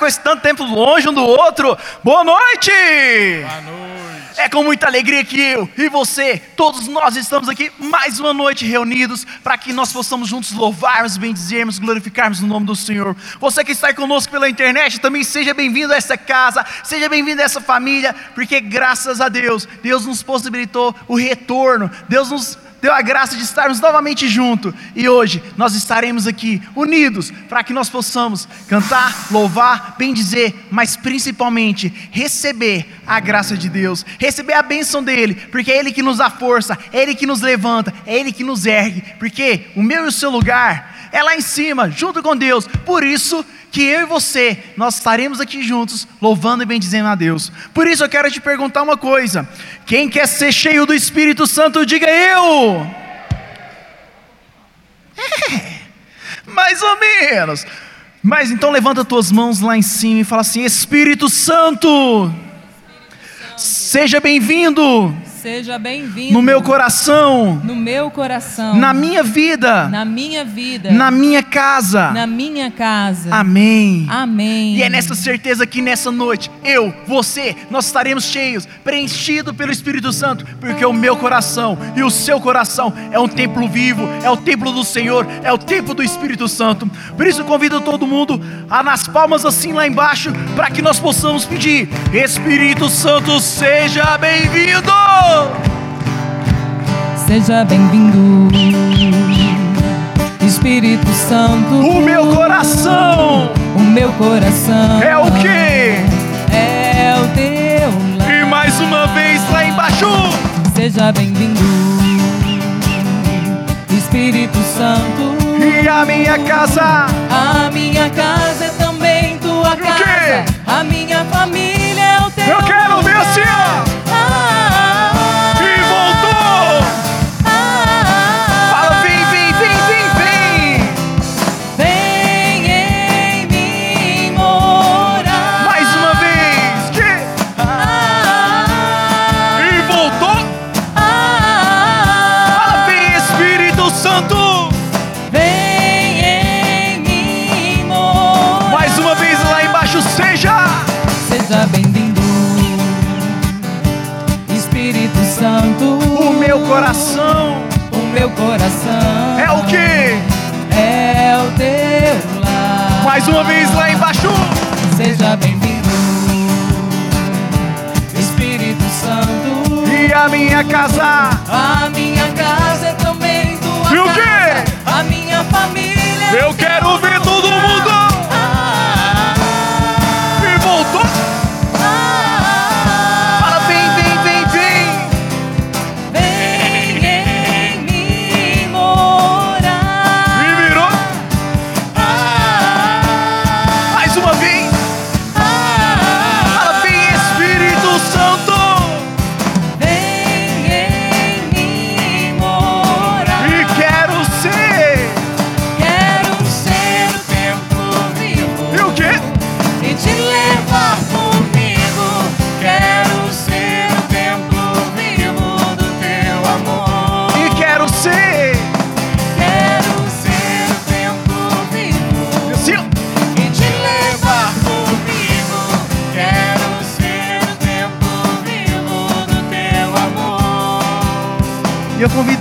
ficou esse tanto tempo longe um do outro. Boa noite! Boa noite! É com muita alegria que eu e você, todos nós estamos aqui mais uma noite reunidos para que nós possamos juntos louvarmos, bendizermos, glorificarmos no nome do Senhor. Você que está aí conosco pela internet, também seja bem-vindo a essa casa, seja bem-vindo a essa família, porque graças a Deus, Deus nos possibilitou o retorno, Deus nos deu a graça de estarmos novamente juntos. E hoje nós estaremos aqui unidos para que nós possamos cantar, louvar, bendizer, mas principalmente receber a graça de Deus, receber a bênção dele, porque é ele que nos dá força, é ele que nos levanta, é ele que nos ergue, porque o meu e o seu lugar é lá em cima, junto com Deus. Por isso que eu e você, nós estaremos aqui juntos, louvando e bendizendo a Deus. Por isso eu quero te perguntar uma coisa: quem quer ser cheio do Espírito Santo, diga eu. É, mais ou menos. Mas então levanta tuas mãos lá em cima e fala assim: Espírito Santo, seja bem-vindo Seja bem-vindo no meu coração, no meu coração, na minha vida, na minha vida, na minha casa. na minha casa. Amém. Amém. E é nessa certeza que nessa noite, eu, você, nós estaremos cheios, preenchidos pelo Espírito Santo, porque o meu coração e o seu coração é um templo vivo, é o templo do Senhor, é o templo do Espírito Santo. Por isso, eu convido todo mundo a, nas palmas assim lá embaixo, para que nós possamos pedir: Espírito Santo, seja bem-vindo! Seja bem-vindo, Espírito Santo. O meu coração o meu coração é o que? É o teu lar. E mais uma vez lá embaixo. Seja bem-vindo, Espírito Santo. E a minha casa. A minha casa é também tua casa. A minha família é o teu Eu quero ver assim, coração é o que? É o teu lar. Mais uma vez lá embaixo! Seja bem-vindo, Espírito Santo. E a minha casa! A minha casa é também tua E o quê? A minha família. é Eu quero ver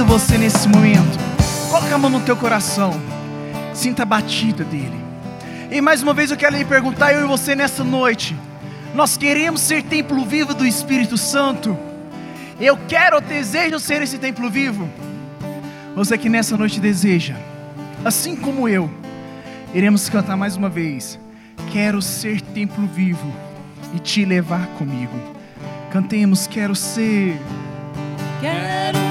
você nesse momento Coloca a mão no teu coração. Sinta a batida dele. E mais uma vez eu quero lhe perguntar, eu e você nessa noite. Nós queremos ser templo vivo do Espírito Santo. Eu quero, eu desejo ser esse templo vivo. Você que nessa noite deseja, assim como eu, iremos cantar mais uma vez. Quero ser templo vivo e te levar comigo. Cantemos, quero ser. Quero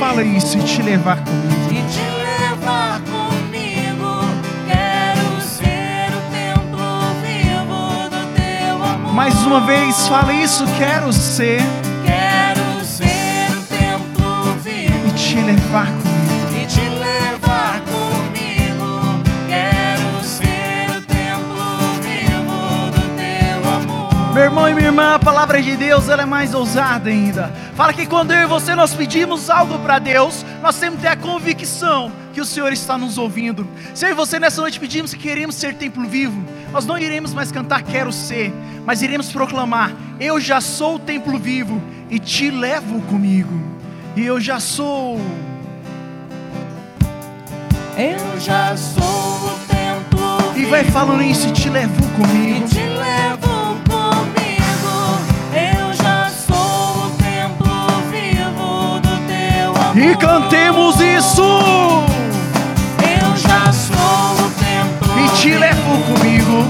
fala isso e te levar comigo. e te levar comigo. Quero ser o templo vivo do teu amor. Mais uma vez, fala isso, quero ser Quero ser o templo vivo e te levar comigo. te levar comigo. Quero ser o templo vivo do teu amor. Meu irmão e minha irmã, a palavra de Deus ela é mais ousada ainda. Fala que quando eu e você nós pedimos algo para Deus, nós temos que ter a convicção que o Senhor está nos ouvindo. Se eu e você nessa noite pedimos que queremos ser templo vivo, nós não iremos mais cantar quero ser, mas iremos proclamar: eu já sou o templo vivo e te levo comigo. E eu já sou. Eu já sou o templo E vai falando isso e te levo E comigo. te levo E cantemos isso. Eu já sou o templo E te levo comigo.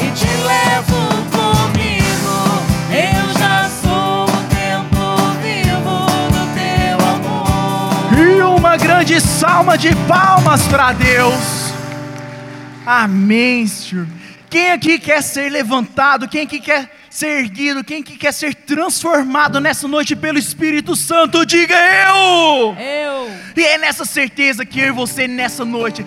E te levo comigo. Eu já sou o templo vivo do teu amor. E uma grande salva de palmas para Deus. Amém, Senhor. Quem aqui quer ser levantado? Quem aqui quer ser erguido? Quem aqui quer ser transformado nessa noite pelo Espírito Santo? Diga eu! Eu. E é nessa certeza que eu e você nessa noite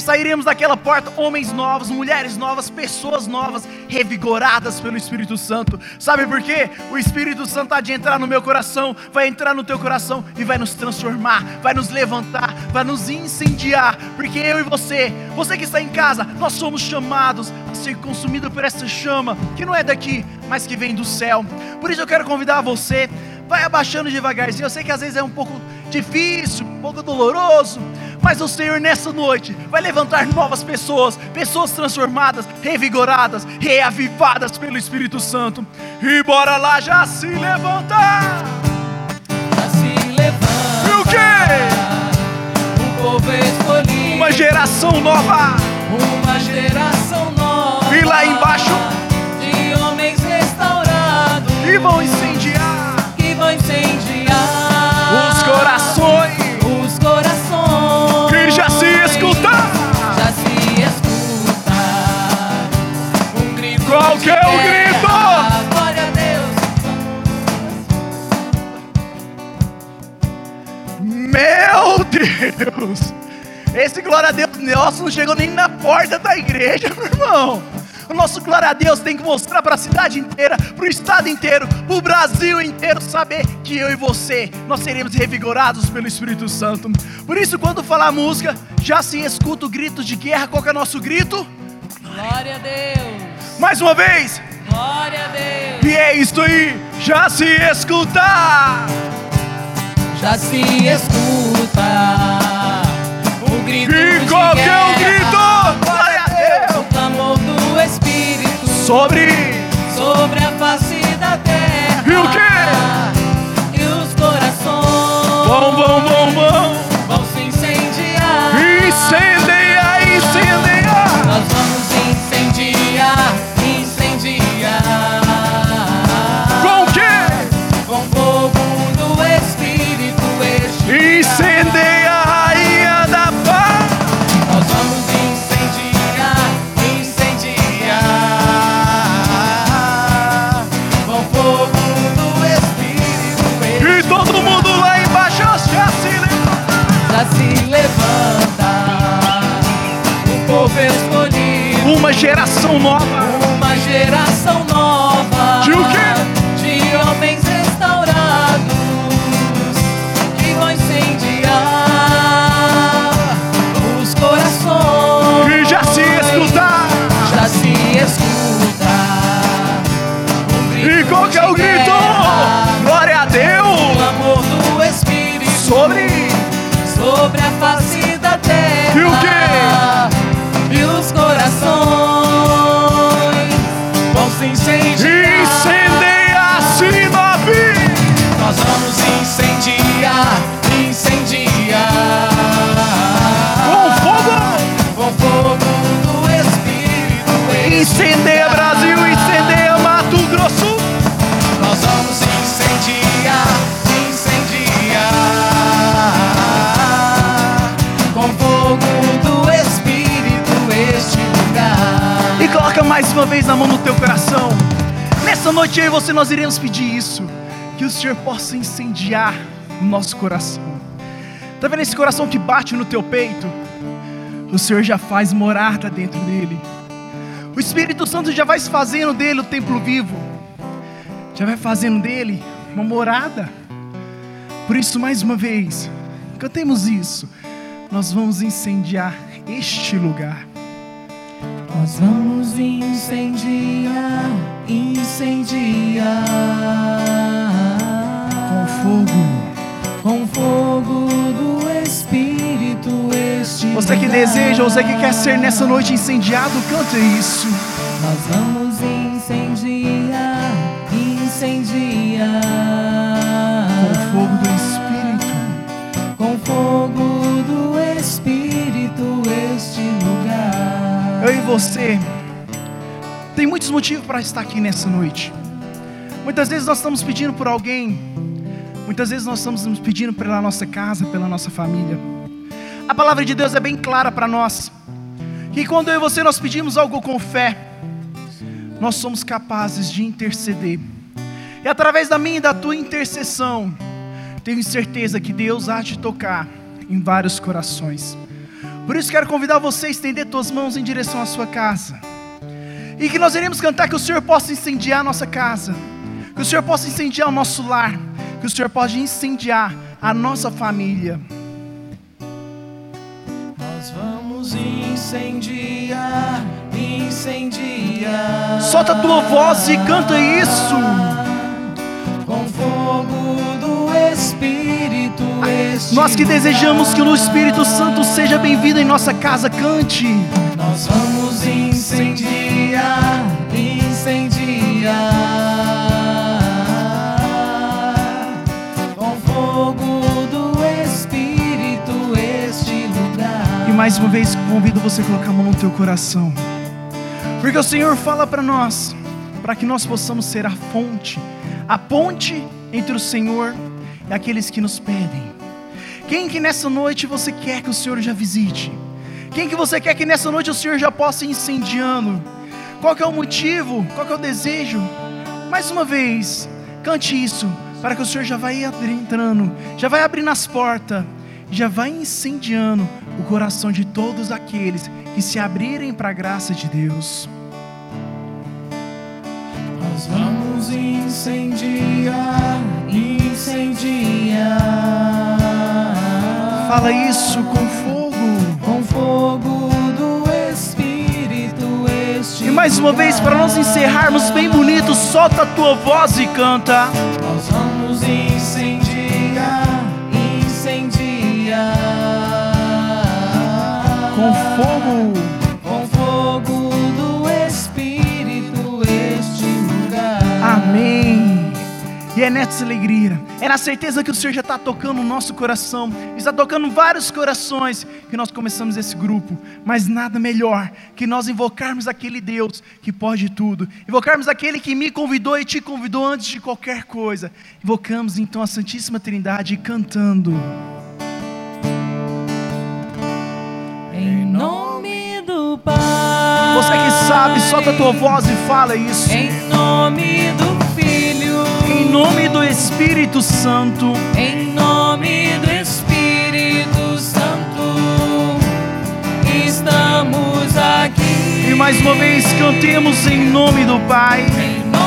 sairemos daquela porta homens novos, mulheres novas, pessoas novas, revigoradas pelo Espírito Santo. Sabe por quê? O Espírito Santo há de entrar no meu coração, vai entrar no teu coração e vai nos transformar, vai nos levantar, vai nos incendiar. Porque eu e você, você que está em casa, nós somos chamados a ser consumidos por essa chama que não é daqui, mas que vem do céu. Por isso eu quero convidar você vai abaixando devagarzinho. Eu sei que às vezes é um pouco difícil, um pouco doloroso, mas o Senhor nessa noite vai levantar novas pessoas, pessoas transformadas, revigoradas, reavivadas pelo Espírito Santo. E bora lá já se levantar. Já se levanta. E o quê? O povo escolhido. Uma geração nova. Uma geração nova. E lá embaixo? Homens restaurados. E vão incendiar Que vão incendiar. os corações. Os corações. E já se escutar. Já se escuta. Um grito. Qual que é o grito? Glória a Deus. Meu Deus! Esse glória a Deus nosso não chegou nem na porta da igreja, meu irmão. O nosso glória a Deus tem que mostrar para a cidade inteira, para o estado inteiro, para o Brasil inteiro saber que eu e você, nós seremos revigorados pelo Espírito Santo. Por isso, quando falar música, já se escuta o grito de guerra. Qual que é o nosso grito? Glória a Deus. Mais uma vez! Glória a Deus. E é isso aí, já se escuta! Já se escuta o grito E de qual que é o guerra. grito? Sobre sobre a face da terra. E o quê? E os corações Bom, bom, bom, bom. Geração nova. uma geração nova. De o quê? De homens restaurados que vão incendiar os corações. E já se escutar. Já se escuta. E qual que é o grito? guerra. Glória a O Deus. amor do Espírito Sobre sobre a face da terra. E o quê? Incendeia Brasil, incendeia Mato Grosso! Nós vamos incendiar, incendiar. Com fogo do Espírito este lugar. E coloca mais uma vez na mão no teu coração. Nessa noite eu e você nós iremos pedir isso. Que o Senhor possa incendiar o nosso coração. Tá vendo esse coração que bate no teu peito? O Senhor já faz morada dentro dele. O Espírito Santo já vai fazendo dele o templo vivo. Já vai fazendo dele uma morada. Por isso, mais uma vez, cantemos isso. Nós vamos incendiar este lugar. Nós vamos incendiar. Com fogo do Espírito este Você que deseja, você que quer ser nessa noite incendiado, canta isso. Nós vamos incendiar, incendiar. Com fogo do Espírito. Com fogo do Espírito este lugar. Eu e você tem muitos motivos para estar aqui nessa noite. Muitas vezes nós estamos pedindo por alguém, muitas vezes nós estamos nos pedindo pela nossa casa, pela nossa família. A palavra de Deus é bem clara para nós. Que quando eu e você nós pedimos algo com fé, nós somos capazes de interceder. E através da minha e da tua intercessão, tenho certeza que Deus há de tocar em vários corações. Por isso quero convidar você a estender tuas mãos em direção à sua casa. E que nós iremos cantar que o Senhor possa incendiar a nossa casa. Que o Senhor possa incendiar o nosso lar. Que o Senhor possa incendiar a nossa família. Nós vamos incendiar, incendiar. Solta a tua voz e canta isso. Com fogo do Espírito Nós que desejamos que o Espírito Santo seja bem-vindo em nossa casa, cante. Nós vamos incendiar. Mais uma vez convido você a colocar a mão no teu coração. Porque o Senhor fala para nós, para que nós possamos ser a fonte, a ponte entre o Senhor e aqueles que nos pedem. Quem que nessa noite você quer que o Senhor já visite? Quem que você quer que nessa noite o Senhor já possa ir incendiando? Qual que é o motivo? Qual que é o desejo? Mais uma vez, cante isso, para que o Senhor já vai entrando, já vai abrindo as portas, já vai incendiando o coração de todos aqueles que se abrirem para a graça de Deus. Nós vamos incendiar, incendiar. Fala isso com fogo. Com fogo do Espírito E mais uma vez, para nós encerrarmos bem bonito, solta a tua voz e canta. Nós vamos incendiar, Com fogo. Com fogo do Espírito este lugar. Amém. E é nessa alegria, é na certeza que o Senhor já está tocando o nosso coração, está tocando vários corações, que nós começamos esse grupo. Mas nada melhor que nós invocarmos aquele Deus que pode tudo, invocarmos aquele que me convidou e te convidou antes de qualquer coisa. Invocamos então a Santíssima Trindade cantando. Sabe, solta a tua voz e fala isso. Em nome do Filho. Em nome do Espírito Santo. Em nome do Espírito Santo, estamos aqui. E mais uma vez cantemos em nome do Pai. Em nome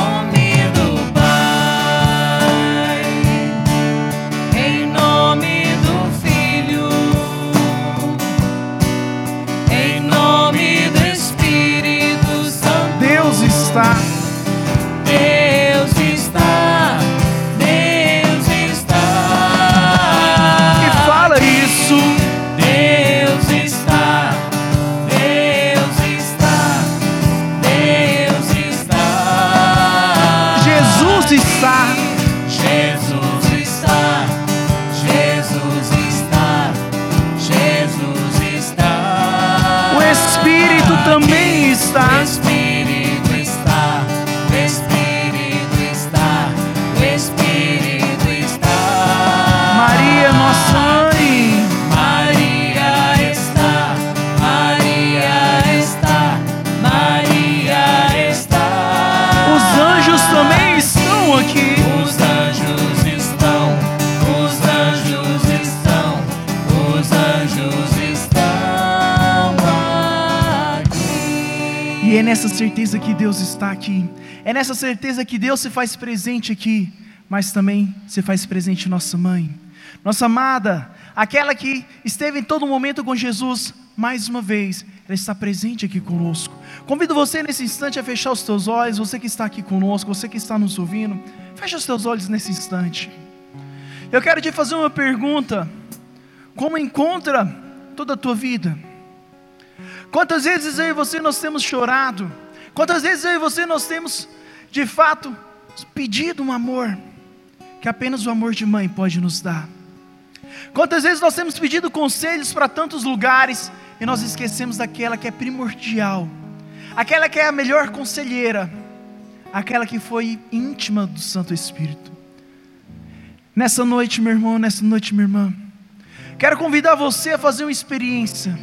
certeza que Deus está aqui. É nessa certeza que Deus se faz presente aqui, mas também se faz presente nossa mãe, nossa amada, aquela que esteve em todo momento com Jesus, mais uma vez, ela está presente aqui conosco. Convido você nesse instante a fechar os teus olhos, você que está aqui conosco, você que está nos ouvindo, fecha os teus olhos nesse instante. Eu quero te fazer uma pergunta: como encontra toda a tua vida? Quantas vezes eu e você nós temos chorado? Quantas vezes eu e você nós temos, de fato, pedido um amor que apenas o amor de mãe pode nos dar? Quantas vezes nós temos pedido conselhos para tantos lugares e nós esquecemos daquela que é primordial, aquela que é a melhor conselheira, aquela que foi íntima do Santo Espírito? Nessa noite, meu irmão, nessa noite, minha irmã, quero convidar você a fazer uma experiência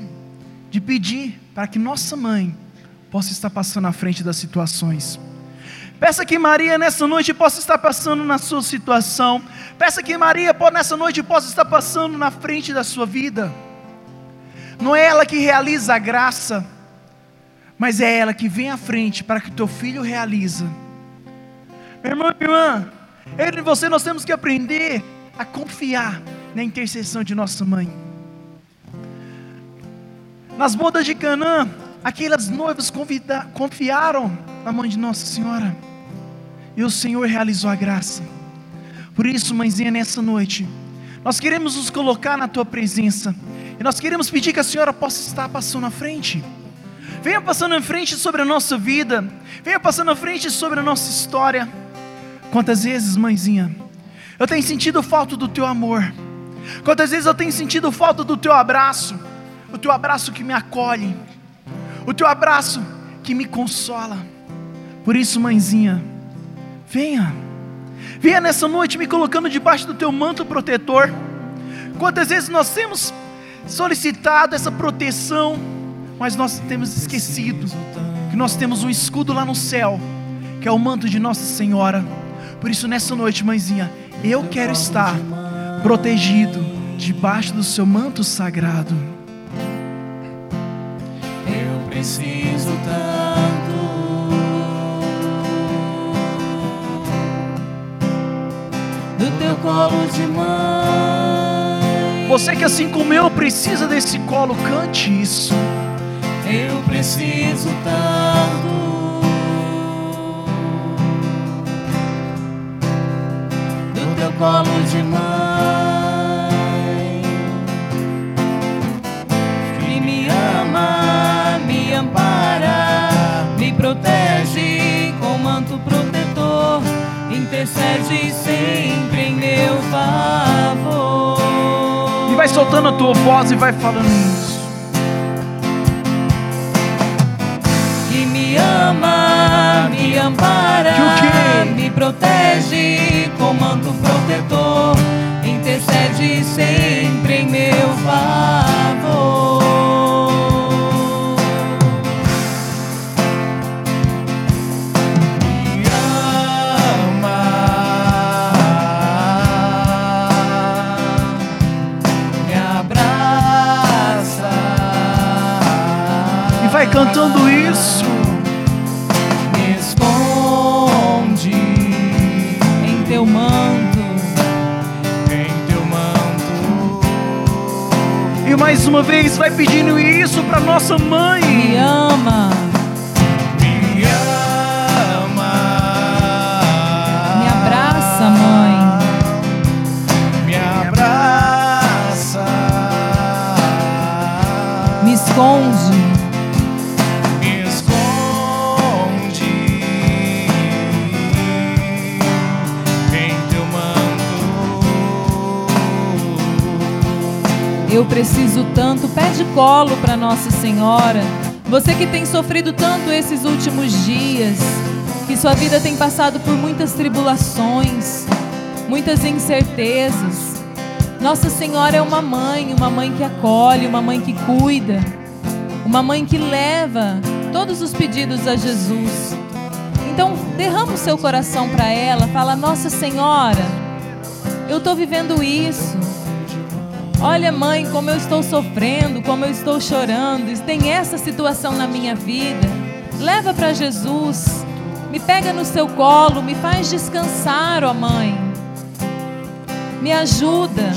de pedir para que nossa mãe possa estar passando à frente das situações. Peça que Maria nessa noite possa estar passando na sua situação. Peça que Maria nessa noite possa estar passando na frente da sua vida. Não é ela que realiza a graça, mas é ela que vem à frente para que o teu filho realiza. Meu irmão e irmã, eu e você nós temos que aprender a confiar na intercessão de nossa mãe. Nas bodas de Canaã, aquelas noivas confiaram na mãe de Nossa Senhora. E o Senhor realizou a graça. Por isso, mãezinha, nessa noite, nós queremos nos colocar na tua presença. E nós queremos pedir que a Senhora possa estar passando à frente. Venha passando à frente sobre a nossa vida. Venha passando à frente sobre a nossa história. Quantas vezes, mãezinha, eu tenho sentido falta do teu amor. Quantas vezes eu tenho sentido falta do teu abraço. O teu abraço que me acolhe. O teu abraço que me consola. Por isso, mãezinha, venha. Venha nessa noite me colocando debaixo do teu manto protetor. Quantas vezes nós temos solicitado essa proteção, mas nós temos esquecido que nós temos um escudo lá no céu, que é o manto de Nossa Senhora. Por isso, nessa noite, mãezinha, eu quero estar protegido debaixo do seu manto sagrado. Preciso tanto do teu colo de mãe. Você que assim como eu precisa desse colo, cante isso. Eu preciso tanto do teu colo de mãe que intercede sempre em meu favor. E vai soltando a tua voz e vai falando isso. que me ama, me ampara, Que me protege com manto protetor, intercede sempre em meu favor. Cantando isso. Me esconde em teu manto, em teu manto. E mais uma vez vai pedindo isso para nossa mãe. Me ama, Me ama. me abraça, mãe. Me abraça. Me esconde, eu preciso tanto. Pede colo para Nossa Senhora. Você que tem sofrido tanto esses últimos dias, que sua vida tem passado por muitas tribulações, muitas incertezas. Nossa Senhora é uma mãe, uma mãe que acolhe, uma mãe que cuida, uma mãe que leva todos os pedidos a Jesus. Então, derrama o seu coração para ela, fala: Nossa Senhora, eu estou vivendo isso. Olha, mãe, como eu estou sofrendo, como eu estou chorando. Tem essa situação na minha vida. Leva para Jesus. Me pega no seu colo, me faz descansar, ó mãe. Me ajuda.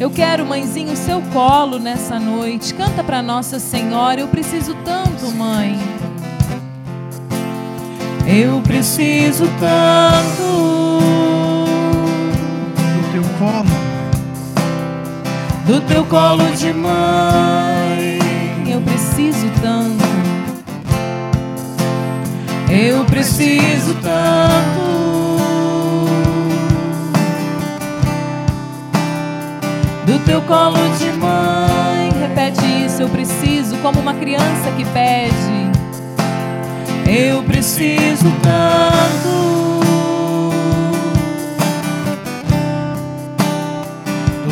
Eu quero, mãezinho, o seu colo nessa noite. Canta para Nossa Senhora. Eu preciso tanto, mãe. Eu preciso tanto No teu colo. Do teu colo de mãe. Eu preciso tanto. Eu preciso tanto. Do teu colo de mãe. Repete isso, eu preciso, como uma criança que pede. Eu preciso tanto.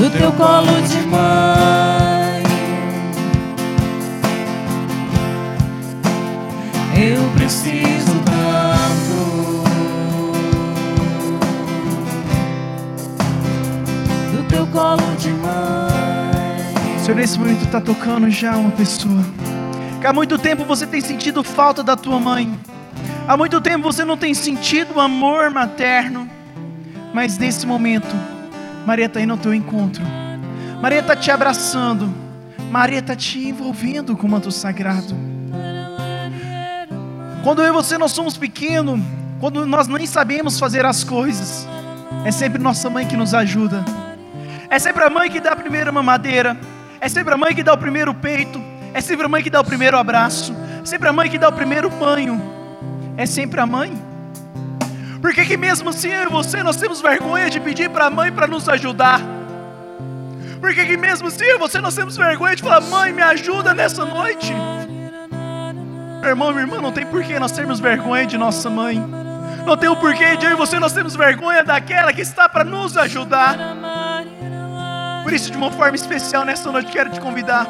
Do teu colo de mãe. Eu preciso tanto do teu colo de mãe. Senhor, nesse momento está tocando já uma pessoa. Que há muito tempo você tem sentido falta da tua mãe. Há muito tempo você não tem sentido o amor materno. Mas nesse momento, Maria está indo ao teu encontro. Maria está te abraçando. Maria está te envolvendo com o manto sagrado. Quando eu e você nós somos pequenos, quando nós nem sabemos fazer as coisas, é sempre nossa mãe que nos ajuda. É sempre a mãe que dá a primeira mamadeira. É sempre a mãe que dá o primeiro peito. É sempre a mãe que dá o primeiro abraço. É sempre a mãe que dá o primeiro banho. É sempre a mãe. Por que, que mesmo assim eu e você nós temos vergonha de pedir para a mãe para nos ajudar? Por que, que mesmo assim eu e você nós temos vergonha de falar, mãe, me ajuda nessa noite? Irmão, minha irmã, não tem porquê nós termos vergonha de nossa mãe. Não tem o porquê de eu e você nós temos vergonha daquela que está para nos ajudar. Por isso, de uma forma especial, nessa noite, quero te convidar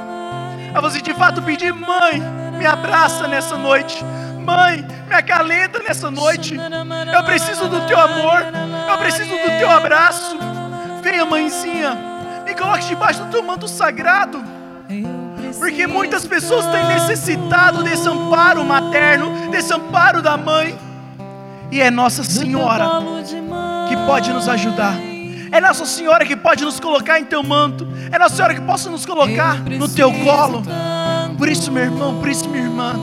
a você de fato pedir, mãe, me abraça nessa noite. Mãe, me acalenta nessa noite. Eu preciso do teu amor. Eu preciso do teu abraço. Venha, mãezinha, me coloque debaixo do teu manto sagrado. Porque muitas pessoas têm necessitado desse amparo materno, desse amparo da mãe. E é Nossa Senhora que pode nos ajudar. É Nossa Senhora que pode nos colocar em teu manto. É Nossa Senhora que possa nos colocar no teu colo. Por isso, meu irmão, por isso, minha irmã,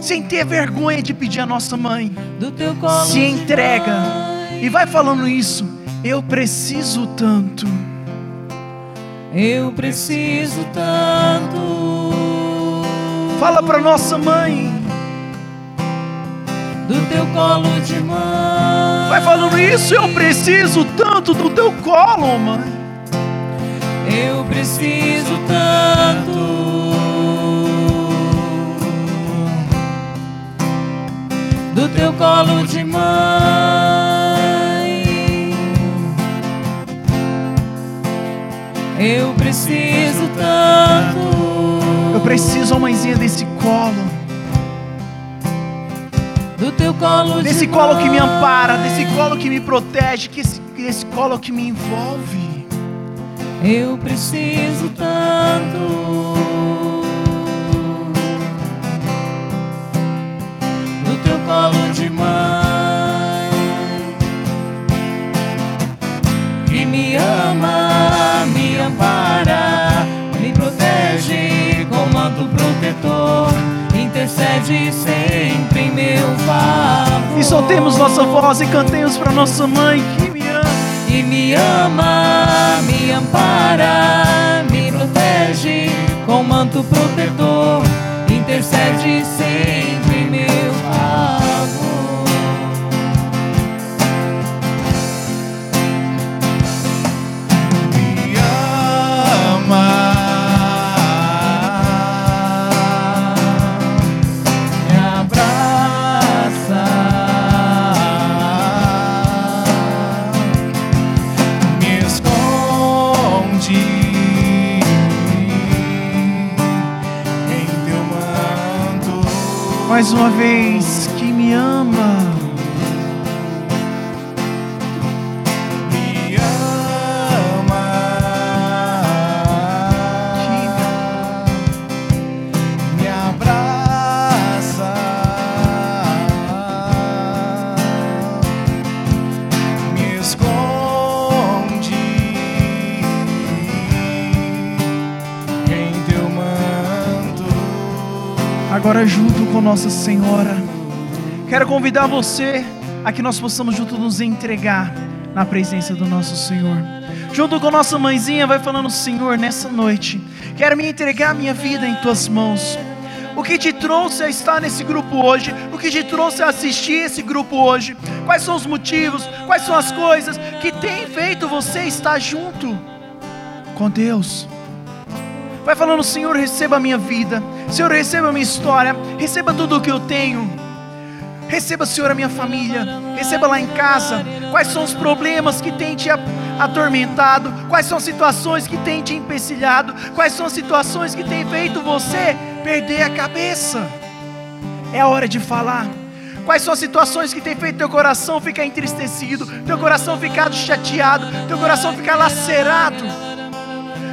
sem ter vergonha de pedir a nossa mãe, Do teu colo se entrega e vai falando isso. Eu preciso tanto. Eu preciso tanto Fala para nossa mãe. do teu colo de mãe. Vai falando isso. Eu preciso tanto do teu colo, mãe. Eu preciso tanto teu colo de mãe. Eu preciso tanto Eu preciso, mãezinha, desse colo. do teu colo Desse de colo que me mãe. ampara, desse colo que me protege, que esse, que esse colo que me envolve. Eu preciso tanto colo de mãe que me ama, me ampara, me protege com manto protetor, intercede sempre em meu favor. E soltemos nossa voz e cantemos para nossa mãe que me ama. e me ama, me ampara, me protege com manto protetor, intercede sempre Mais uma vez, que me ama. Me ama, me abraça, me esconde em teu manto. Agora, junto com Nossa Senhora, quero convidar você a que nós possamos junto nos entregar na presença do nosso Senhor. Junto com nossa mãezinha, vai falando: Senhor, nessa noite, quero me entregar minha vida em tuas mãos. O que te trouxe a estar nesse grupo hoje? O que te trouxe a assistir esse grupo hoje? Quais são os motivos? Quais são as coisas que têm feito você estar junto com Deus? Vai falando, Senhor, receba a minha vida. Senhor, receba a minha história. Receba tudo o que eu tenho. Receba, Senhor, a minha família. Receba lá em casa. Quais são os problemas que têm te atormentado? Quais são as situações que têm te empecilhado? Quais são situações que têm feito você perder a cabeça? É a hora de falar. Quais são as situações que têm feito teu coração ficar entristecido, teu coração ficar chateado, teu coração ficar lacerado?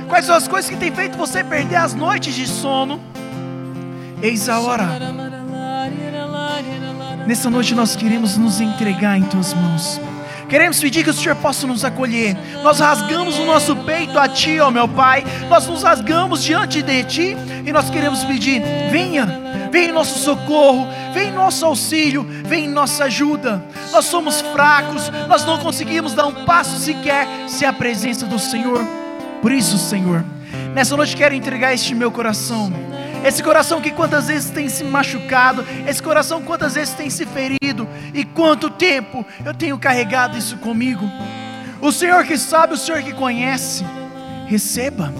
Quais são as coisas que têm feito você perder as noites de sono? Eis a hora. Nessa noite nós queremos nos entregar em tuas mãos. Queremos pedir que o Senhor possa nos acolher. Nós rasgamos o nosso peito a Ti, ó meu Pai. Nós nos rasgamos diante de Ti e nós queremos pedir: venha, venha em nosso socorro, vem em nosso auxílio, vem em nossa ajuda. Nós somos fracos, nós não conseguimos dar um passo sequer sem a presença do Senhor. Por isso, Senhor, nessa noite quero entregar este meu coração. Esse coração que quantas vezes tem se machucado, esse coração quantas vezes tem se ferido, e quanto tempo eu tenho carregado isso comigo. O Senhor que sabe, o Senhor que conhece, receba.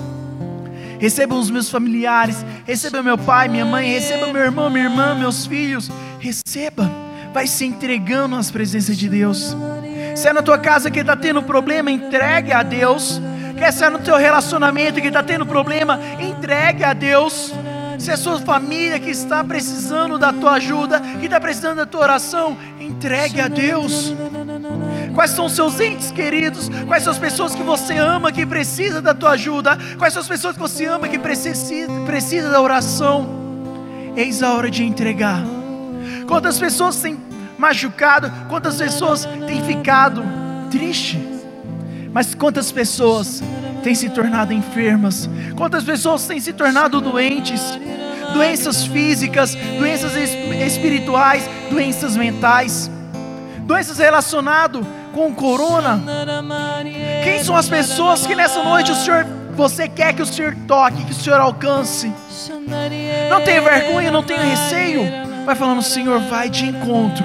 Receba os meus familiares, receba meu pai, minha mãe, receba meu irmão, minha irmã, meus filhos. Receba, vai se entregando às presenças de Deus. Se é na tua casa que está tendo problema, entregue a Deus. Quer ser no teu relacionamento que está tendo problema, entregue a Deus. Se é a sua família que está precisando da tua ajuda, que está precisando da tua oração, entregue a Deus. Quais são os seus entes queridos? Quais são as pessoas que você ama que precisa da tua ajuda? Quais são as pessoas que você ama que precisa, precisa da oração? Eis a hora de entregar. Quantas pessoas têm machucado? Quantas pessoas têm ficado triste? Mas quantas pessoas têm se tornado enfermas? Quantas pessoas têm se tornado doentes? Doenças físicas, doenças es- espirituais, doenças mentais, doenças relacionadas com o corona. Quem são as pessoas que nessa noite o Senhor, você quer que o Senhor toque, que o Senhor alcance? Não tenha vergonha, não tenha receio. Vai falando, Senhor, vai de encontro,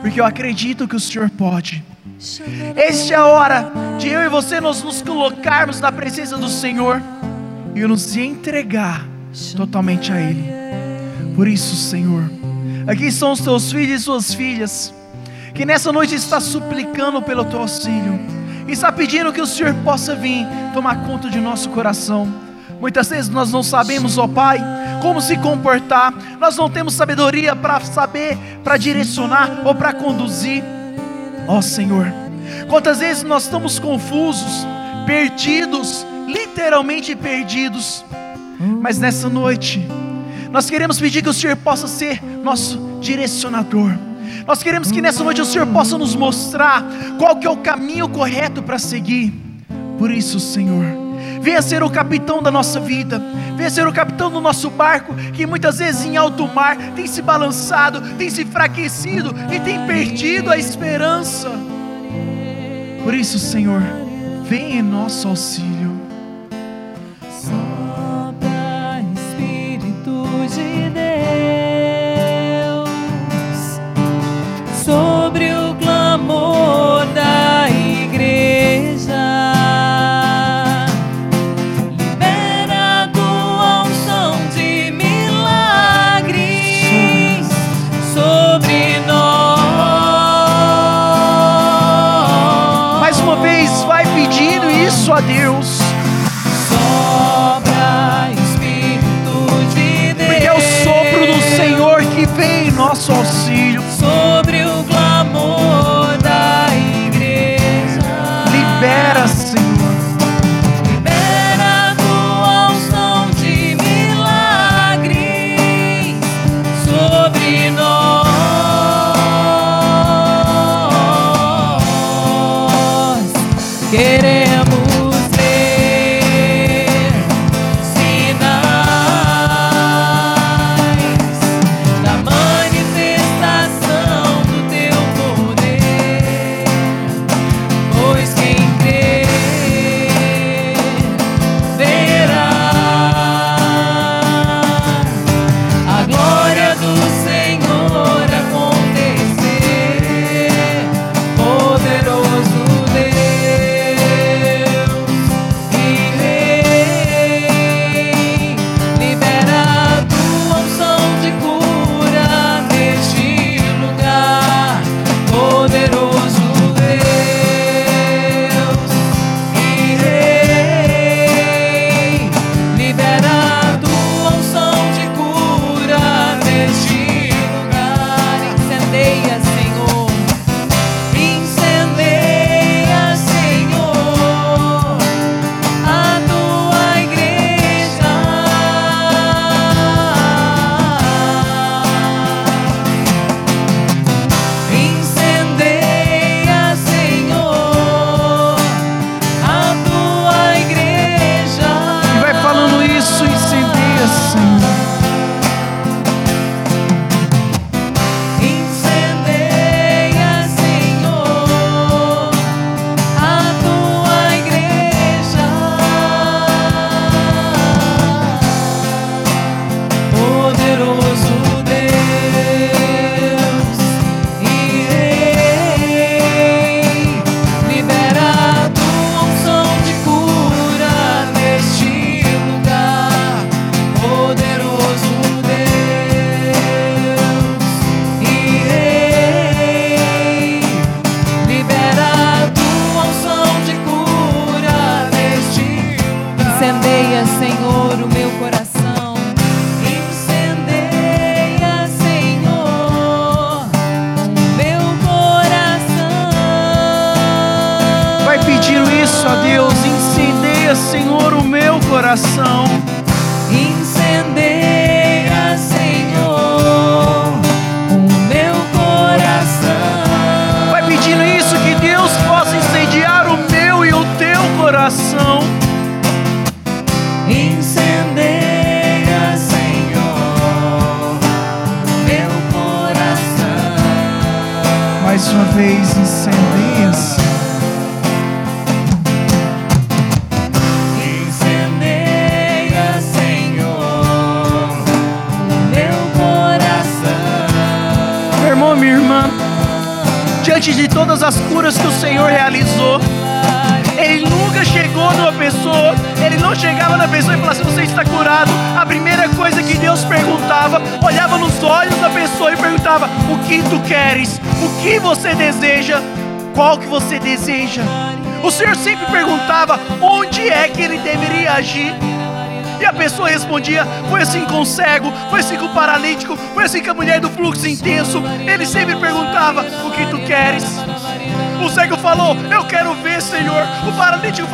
porque eu acredito que o Senhor pode. Esta é a hora de eu e você nos, nos colocarmos na presença do Senhor e nos entregar totalmente a Ele. Por isso, Senhor, aqui são os teus filhos e suas filhas, que nessa noite está suplicando pelo teu auxílio, e está pedindo que o Senhor possa vir tomar conta de nosso coração. Muitas vezes nós não sabemos, ó Pai, como se comportar, nós não temos sabedoria para saber, para direcionar ou para conduzir. Ó Senhor, quantas vezes nós estamos confusos, perdidos, literalmente perdidos, mas nessa noite, nós queremos pedir que o Senhor possa ser nosso direcionador. Nós queremos que nessa noite o Senhor possa nos mostrar qual que é o caminho correto para seguir. Por isso, Senhor, venha ser o capitão da nossa vida, venha ser o capitão do nosso barco, que muitas vezes em alto mar tem se balançado, tem se enfraquecido e tem perdido a esperança. Por isso, Senhor, venha em nosso auxílio.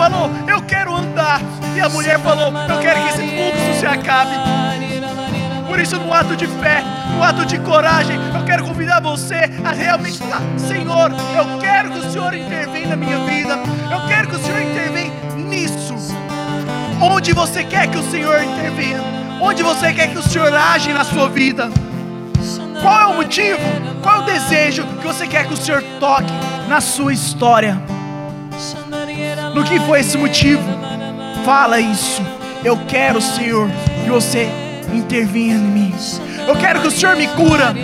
Falou: Eu quero andar. E a mulher falou: Eu quero que esse fluxo se acabe. Por isso, no ato de fé, no ato de coragem, eu quero convidar você a realmente falar: Senhor, eu quero que o Senhor intervenha na minha vida. Eu quero que o Senhor intervenha nisso. Onde você quer que o Senhor intervenha? Onde você quer que o Senhor age na sua vida? Qual é o motivo? Qual é o desejo que você quer que o Senhor toque na sua história? No que foi esse motivo? Fala isso. Eu quero, Senhor, que você intervenha em mim. Eu quero que o Senhor me cura.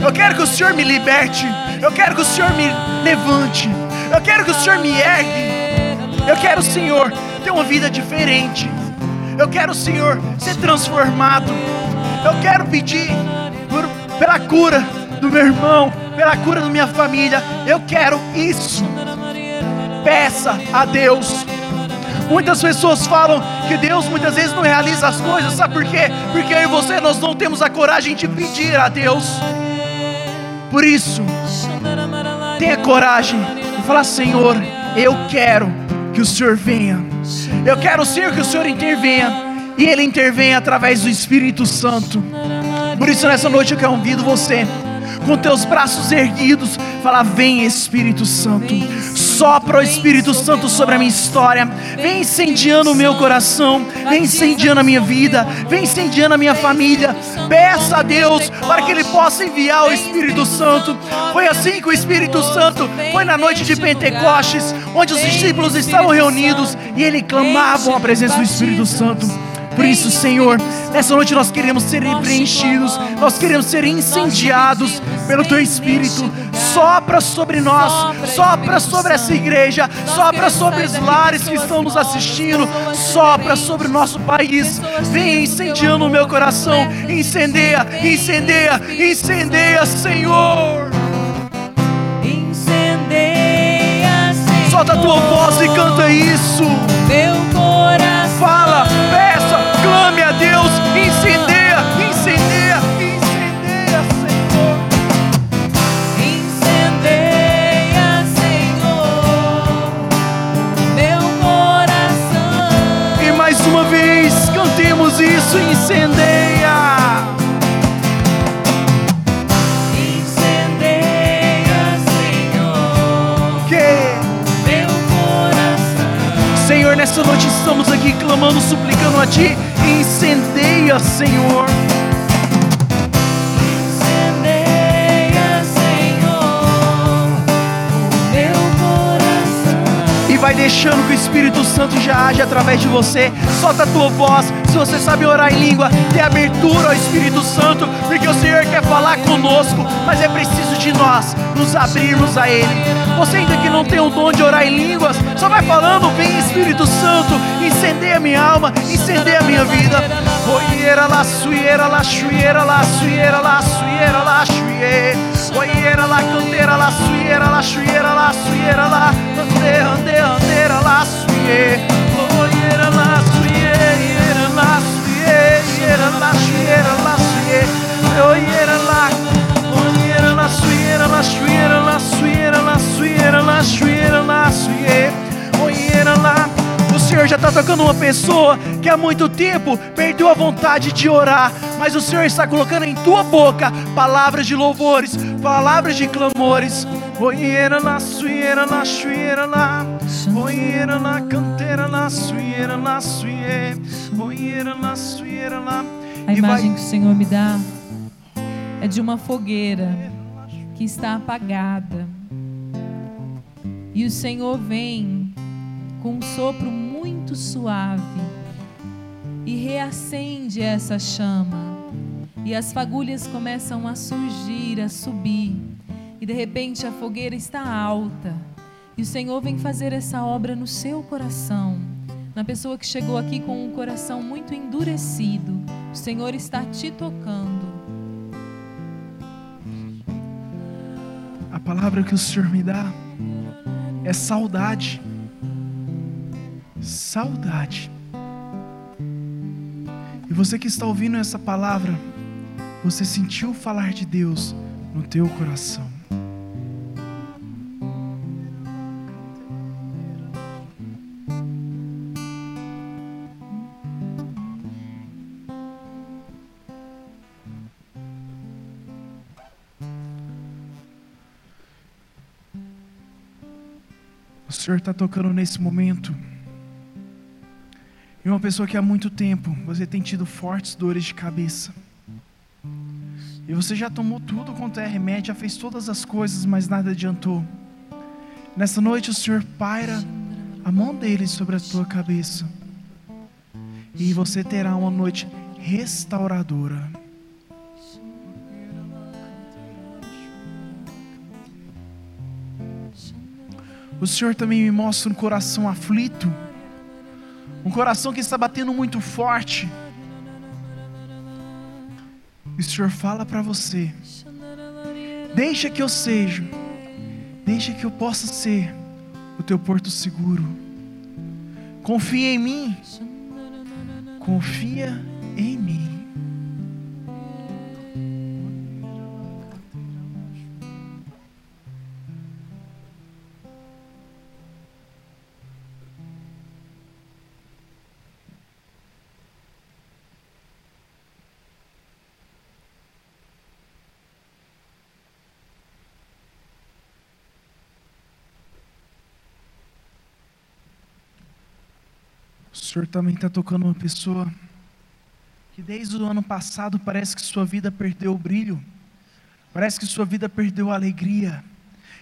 Eu quero que o Senhor me liberte. Eu quero que o Senhor me levante. Eu quero que o Senhor me ergue. Eu quero, Senhor, ter uma vida diferente. Eu quero, Senhor, ser transformado. Eu quero pedir por- pela cura do meu irmão, pela cura da minha família. Eu quero isso. Peça a Deus. Muitas pessoas falam que Deus muitas vezes não realiza as coisas, sabe por quê? Porque eu e você nós não temos a coragem de pedir a Deus. Por isso, tenha coragem de falar: Senhor, eu quero que o Senhor venha. Eu quero, Senhor, que o Senhor intervenha. E Ele intervenha através do Espírito Santo. Por isso, nessa noite eu convido você, com teus braços erguidos, falar: Vem Espírito Santo. Sopra o Espírito Santo sobre a minha história. Vem incendiando o meu coração. Vem incendiando a minha vida. Vem incendiando a minha família. Peça a Deus para que Ele possa enviar o Espírito Santo. Foi assim que o Espírito Santo foi na noite de Pentecostes, onde os discípulos estavam reunidos e eles clamavam a presença do Espírito Santo. Por isso, Senhor, nessa noite nós queremos ser preenchidos, nós queremos ser incendiados pelo Teu Espírito. Sopra sobre nós, sopra sobre essa igreja, sopra sobre os lares que estão nos assistindo, sopra sobre o nosso país. Vem incendiando o meu coração, incendeia, incendeia, incendeia, Senhor. Incendeia, Senhor. Solta a tua voz e canta isso. Meu coração. Fala, a Deus, incendeia, incendeia, incendeia, Senhor. Incendeia, Senhor. Meu coração. E mais uma vez, cantemos isso, incendeia. Incendeia, Senhor, Que meu coração. Senhor, nessa noite estamos aqui clamando, suplicando a Ti, incendeia, Senhor. Incendeia, Senhor, meu coração. E vai deixando que o Espírito Santo já age através de você. Solta a tua voz. Se você sabe orar em língua, dê abertura ao Espírito Santo, porque o Senhor quer falar conosco, mas é preciso de nós nos abrirmos a Ele. Você ainda que não tem o dom de orar em línguas, só vai falando, vem Espírito Santo, incendeia minha alma, incender a minha vida. Oieira lá, suieira lá, chuieira lá, suieira lá, suieira lá, chuie. Oieira lá, cantera lá, suieira lá, chuieira lá, suieira lá, ande, ande, andeira lá, suie. Oieira lá, suieira lá, suieira lá, chuieira lá, suie. Oieira lá, oieira lá, suieira lá, chuieira lá, suieira lá, suieira lá, chuieira lá, suie. Oieira lá, pessoa que há muito tempo perdeu a vontade de orar, mas o Senhor está colocando em tua boca palavras de louvores, palavras de clamores. Oiera na suieira, na chuieira lá. Oiera na canteira, na suieira, na suie. Oiera na suieira lá. A imagem que o Senhor me dá é de uma fogueira que está apagada. E o Senhor vem com um sopro muito suave e reacende essa chama. E as fagulhas começam a surgir, a subir. E de repente a fogueira está alta. E o Senhor vem fazer essa obra no seu coração. Na pessoa que chegou aqui com um coração muito endurecido. O Senhor está te tocando. A palavra que o Senhor me dá é saudade. Saudade. E você que está ouvindo essa palavra, você sentiu falar de Deus no teu coração. O Senhor está tocando nesse momento. E uma pessoa que há muito tempo você tem tido fortes dores de cabeça. E você já tomou tudo quanto é remédio, já fez todas as coisas, mas nada adiantou. Nessa noite o Senhor paira a mão dele sobre a tua cabeça. E você terá uma noite restauradora. O Senhor também me mostra um coração aflito, um coração que está batendo muito forte. E o Senhor fala para você: Deixa que eu seja, deixa que eu possa ser o teu porto seguro. Confia em mim, confia em mim. Senhor também está tocando uma pessoa que desde o ano passado parece que sua vida perdeu o brilho, parece que sua vida perdeu a alegria.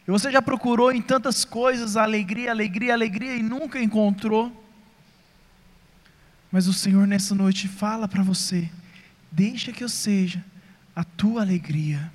E você já procurou em tantas coisas alegria, alegria, alegria e nunca encontrou. Mas o Senhor nessa noite fala para você: deixa que eu seja a tua alegria.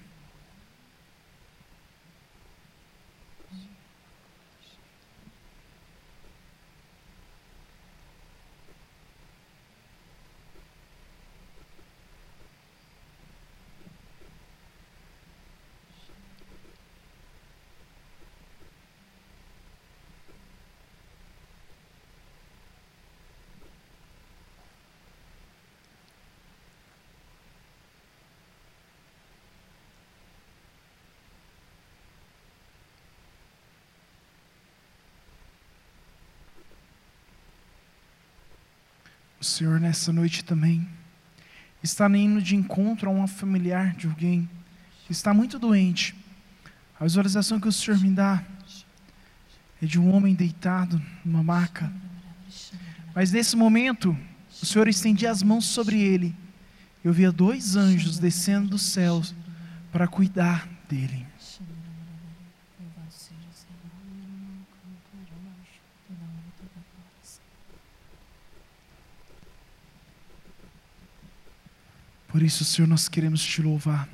Senhor nessa noite também está indo de encontro a uma familiar de alguém que está muito doente. A visualização que o Senhor me dá é de um homem deitado numa maca. Mas nesse momento, o Senhor estendia as mãos sobre ele. Eu via dois anjos descendo dos céus para cuidar dele. Por isso, Senhor, nós queremos te louvar.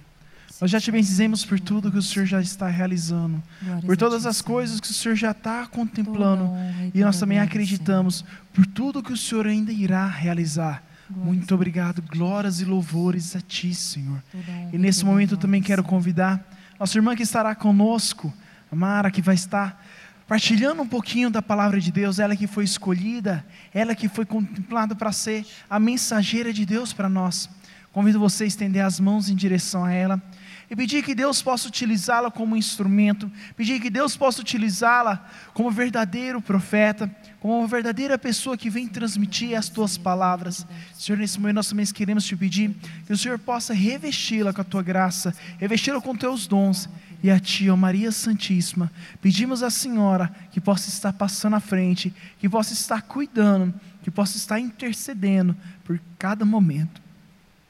Nós já te bendizemos por tudo que o Senhor já está realizando, por todas as coisas que o Senhor já está contemplando, e nós também acreditamos por tudo que o Senhor ainda irá realizar. Muito obrigado, glórias e louvores a Ti, Senhor. E nesse momento eu também quero convidar nossa irmã que estará conosco, a Mara, que vai estar partilhando um pouquinho da palavra de Deus, ela que foi escolhida, ela que foi contemplada para ser a mensageira de Deus para nós. Convido você a estender as mãos em direção a ela. e pedir que Deus possa utilizá-la como instrumento, pedir que Deus possa utilizá-la como verdadeiro profeta, como uma verdadeira pessoa que vem transmitir as tuas palavras. Senhor, nesse momento nós também queremos te pedir que o Senhor possa revesti-la com a tua graça, revesti-la com teus dons. E a ti, ó Maria Santíssima, pedimos à Senhora que possa estar passando à frente, que possa estar cuidando, que possa estar intercedendo por cada momento.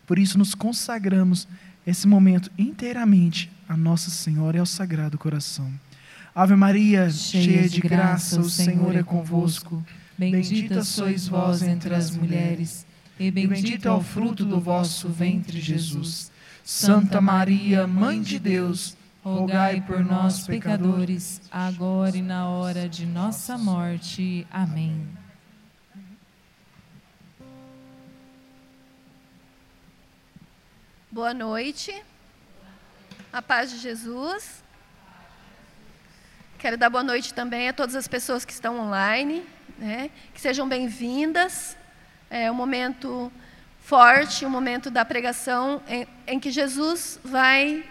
Por isso nos consagramos esse momento inteiramente a Nossa Senhora e ao Sagrado Coração. Ave Maria, cheia de graça, o Senhor é convosco. Bendita sois vós entre as mulheres, e bendito é o fruto do vosso ventre, Jesus. Santa Maria, Mãe de Deus, rogai por nós, pecadores, agora e na hora de nossa morte. Amém. Boa noite. A paz de Jesus. Quero dar boa noite também a todas as pessoas que estão online, né? que sejam bem-vindas. É um momento forte, um momento da pregação em, em que Jesus vai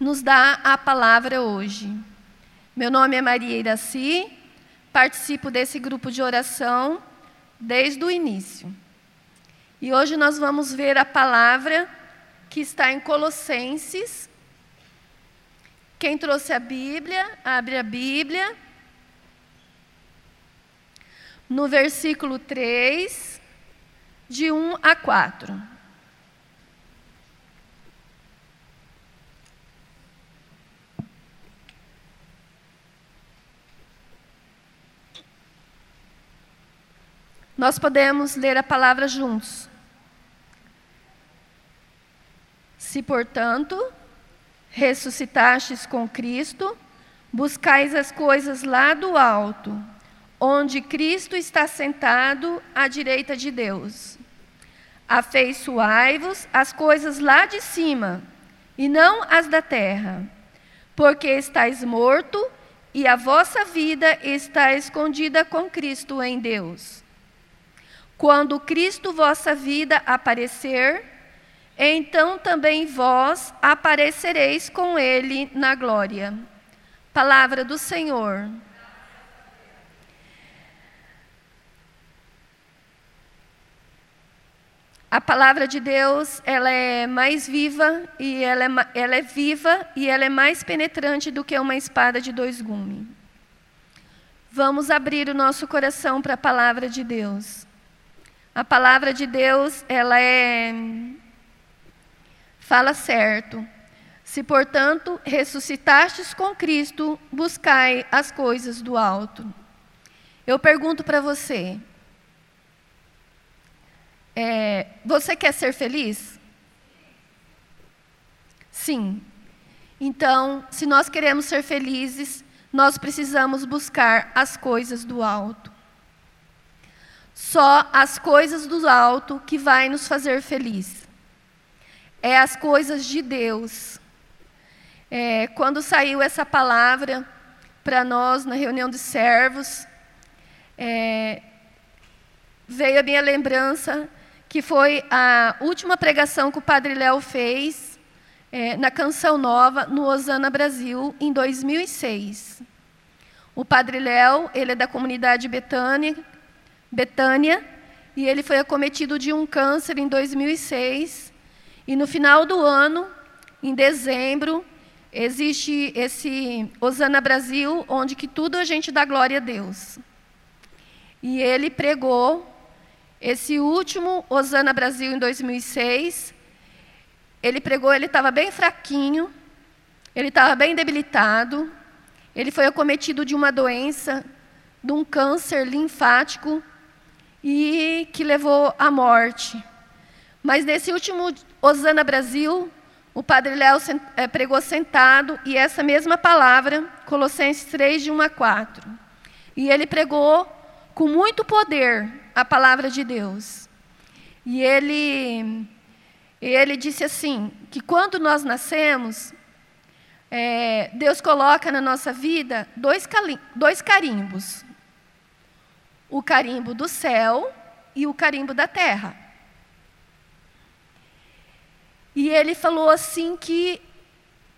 nos dar a palavra hoje. Meu nome é Maria Iraci, participo desse grupo de oração desde o início. E hoje nós vamos ver a palavra que está em Colossenses. Quem trouxe a Bíblia, abre a Bíblia. No versículo 3, de 1 a 4. Nós podemos ler a palavra juntos. Se, portanto, ressuscitastes com Cristo, buscais as coisas lá do alto, onde Cristo está sentado à direita de Deus. Afeiçoai-vos as coisas lá de cima, e não as da terra, porque estáis morto e a vossa vida está escondida com Cristo em Deus. Quando Cristo vossa vida aparecer, então também vós aparecereis com ele na glória. Palavra do Senhor. A palavra de Deus, ela é mais viva e ela é, ela é viva e ela é mais penetrante do que uma espada de dois gumes. Vamos abrir o nosso coração para a palavra de Deus. A palavra de Deus, ela é fala certo. Se, portanto, ressuscitastes com Cristo, buscai as coisas do alto. Eu pergunto para você: é, você quer ser feliz? Sim. Então, se nós queremos ser felizes, nós precisamos buscar as coisas do alto. Só as coisas do alto que vai nos fazer feliz. É as coisas de Deus. É, quando saiu essa palavra para nós na reunião de servos, é, veio a minha lembrança que foi a última pregação que o Padre Léo fez é, na Canção Nova, no Osana Brasil, em 2006. O Padre Léo, ele é da comunidade Betânia, Betânia, e ele foi acometido de um câncer em 2006. E no final do ano, em dezembro, existe esse Osana Brasil, onde que tudo a gente dá glória a Deus. E ele pregou esse último Osana Brasil em 2006. Ele pregou, ele estava bem fraquinho, ele estava bem debilitado, ele foi acometido de uma doença, de um câncer linfático e que levou à morte. Mas nesse último Osana Brasil, o Padre Léo é, pregou sentado e essa mesma palavra, Colossenses 3, de 1 a 4. E ele pregou com muito poder a palavra de Deus. E ele, ele disse assim: que quando nós nascemos, é, Deus coloca na nossa vida dois, dois carimbos o carimbo do céu e o carimbo da terra. E ele falou assim que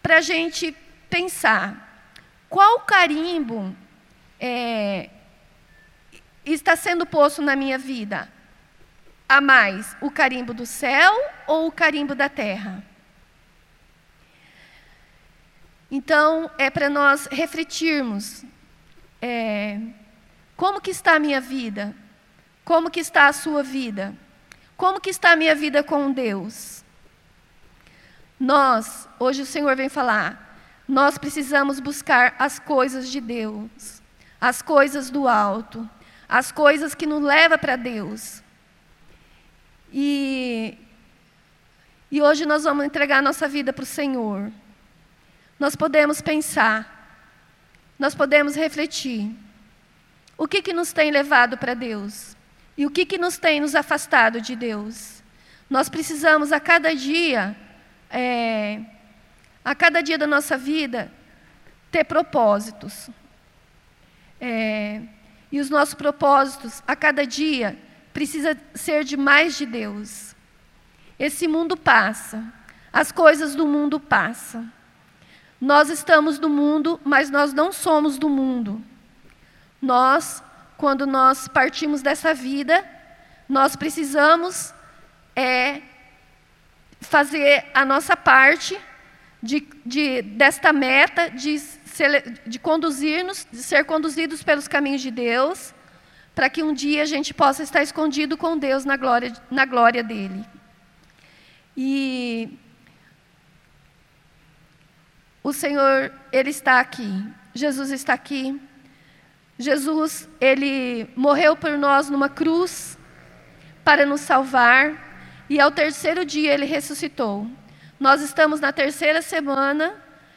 para a gente pensar qual carimbo é, está sendo posto na minha vida a mais, o carimbo do céu ou o carimbo da terra? Então, é para nós refletirmos é, como que está a minha vida, como que está a sua vida, como que está a minha vida com Deus. Nós, hoje o Senhor vem falar, nós precisamos buscar as coisas de Deus, as coisas do alto, as coisas que nos levam para Deus. E, e hoje nós vamos entregar nossa vida para o Senhor. Nós podemos pensar, nós podemos refletir. O que, que nos tem levado para Deus? E o que, que nos tem nos afastado de Deus? Nós precisamos a cada dia é, a cada dia da nossa vida, ter propósitos. É, e os nossos propósitos, a cada dia, precisa ser de mais de Deus. Esse mundo passa, as coisas do mundo passam. Nós estamos do mundo, mas nós não somos do mundo. Nós, quando nós partimos dessa vida, nós precisamos é, fazer a nossa parte de, de, desta meta de, de conduzir-nos, de ser conduzidos pelos caminhos de Deus, para que um dia a gente possa estar escondido com Deus na glória, na glória dele. E o Senhor, Ele está aqui. Jesus está aqui. Jesus, Ele morreu por nós numa cruz para nos salvar. E ao terceiro dia ele ressuscitou. Nós estamos na terceira semana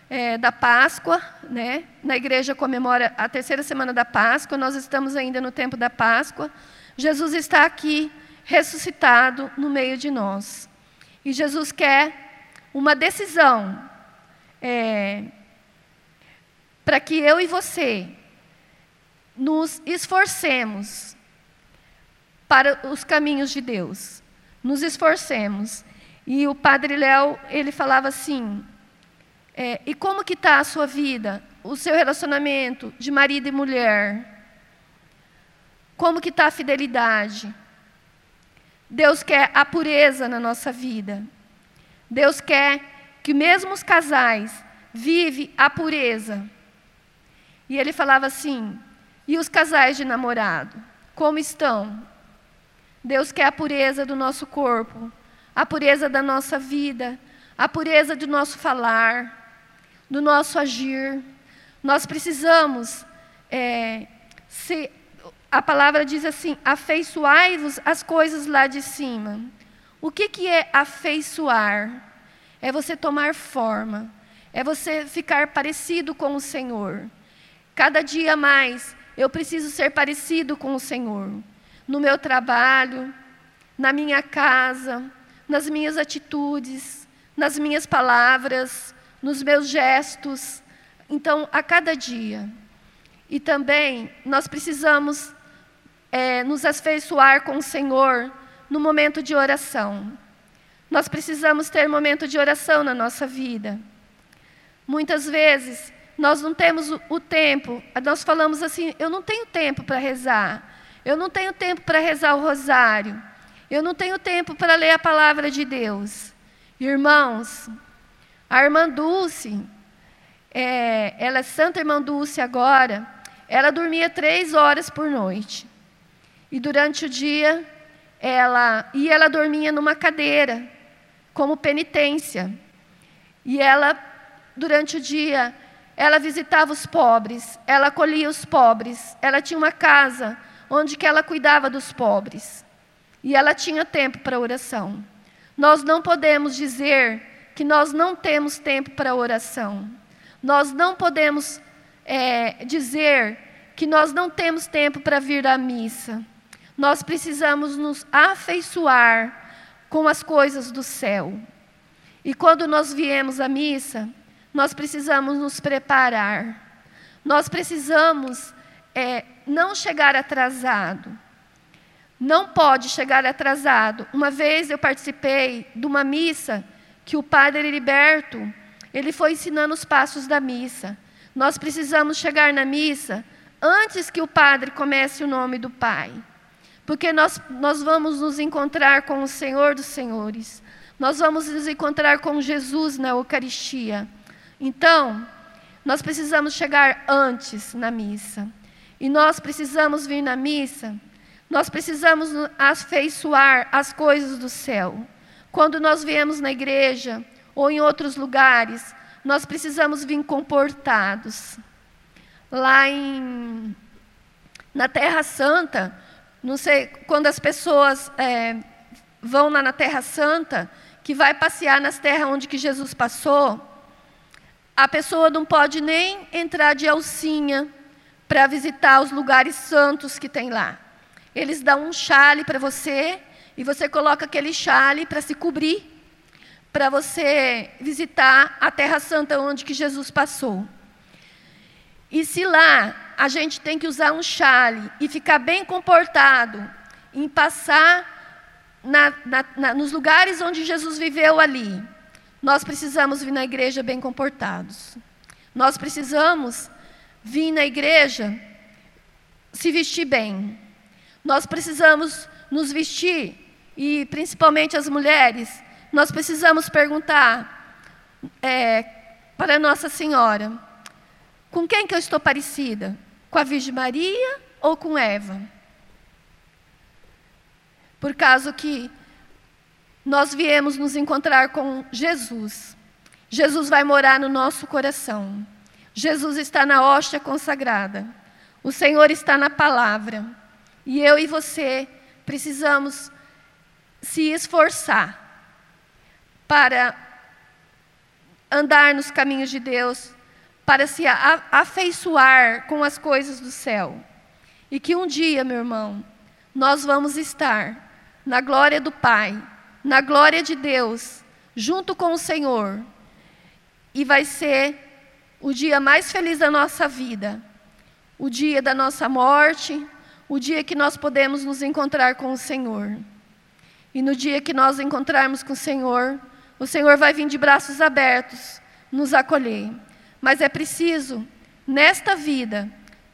é, da Páscoa, né? Na igreja comemora a terceira semana da Páscoa. Nós estamos ainda no tempo da Páscoa. Jesus está aqui, ressuscitado no meio de nós. E Jesus quer uma decisão é, para que eu e você nos esforcemos para os caminhos de Deus nos esforcemos. E o padre Léo, ele falava assim, é, e como que está a sua vida, o seu relacionamento de marido e mulher? Como que está a fidelidade? Deus quer a pureza na nossa vida. Deus quer que mesmo os casais vivem a pureza. E ele falava assim, e os casais de namorado, como estão? Deus quer a pureza do nosso corpo, a pureza da nossa vida, a pureza do nosso falar, do nosso agir. Nós precisamos, é, se, a palavra diz assim: afeiçoai-vos as coisas lá de cima. O que, que é afeiçoar? É você tomar forma, é você ficar parecido com o Senhor. Cada dia mais eu preciso ser parecido com o Senhor no meu trabalho, na minha casa, nas minhas atitudes, nas minhas palavras, nos meus gestos. Então, a cada dia. E também nós precisamos é, nos afeiçoar com o Senhor no momento de oração. Nós precisamos ter momento de oração na nossa vida. Muitas vezes nós não temos o, o tempo, nós falamos assim: eu não tenho tempo para rezar. Eu não tenho tempo para rezar o rosário. Eu não tenho tempo para ler a palavra de Deus. Irmãos, a irmã Dulce, é, ela é Santa Irmã Dulce agora, ela dormia três horas por noite. E durante o dia, ela e ela dormia numa cadeira, como penitência. E ela, durante o dia, ela visitava os pobres, ela acolhia os pobres, ela tinha uma casa onde que ela cuidava dos pobres. E ela tinha tempo para oração. Nós não podemos dizer que nós não temos tempo para oração. Nós não podemos é, dizer que nós não temos tempo para vir à missa. Nós precisamos nos afeiçoar com as coisas do céu. E quando nós viemos à missa, nós precisamos nos preparar. Nós precisamos é, não chegar atrasado. Não pode chegar atrasado. Uma vez eu participei de uma missa que o padre Heriberto, Ele foi ensinando os passos da missa. Nós precisamos chegar na missa antes que o padre comece o nome do Pai. Porque nós, nós vamos nos encontrar com o Senhor dos Senhores. Nós vamos nos encontrar com Jesus na Eucaristia. Então, nós precisamos chegar antes na missa. E nós precisamos vir na missa, nós precisamos afeiçoar as coisas do céu. Quando nós viemos na igreja ou em outros lugares, nós precisamos vir comportados. Lá em, na Terra Santa, não sei, quando as pessoas é, vão lá na Terra Santa, que vai passear nas terras onde que Jesus passou, a pessoa não pode nem entrar de alcinha para visitar os lugares santos que tem lá. Eles dão um chale para você e você coloca aquele chale para se cobrir, para você visitar a Terra Santa onde que Jesus passou. E se lá a gente tem que usar um chale e ficar bem comportado em passar na, na, na, nos lugares onde Jesus viveu ali, nós precisamos vir na igreja bem comportados. Nós precisamos vir na igreja se vestir bem. Nós precisamos nos vestir, e principalmente as mulheres, nós precisamos perguntar é, para Nossa Senhora: com quem que eu estou parecida? Com a Virgem Maria ou com Eva? Por causa que nós viemos nos encontrar com Jesus. Jesus vai morar no nosso coração. Jesus está na hóstia consagrada. O Senhor está na palavra. E eu e você precisamos se esforçar para andar nos caminhos de Deus, para se afeiçoar com as coisas do céu. E que um dia, meu irmão, nós vamos estar na glória do Pai, na glória de Deus, junto com o Senhor. E vai ser o dia mais feliz da nossa vida, o dia da nossa morte, o dia que nós podemos nos encontrar com o Senhor. E no dia que nós encontrarmos com o Senhor, o Senhor vai vir de braços abertos nos acolher. Mas é preciso, nesta vida,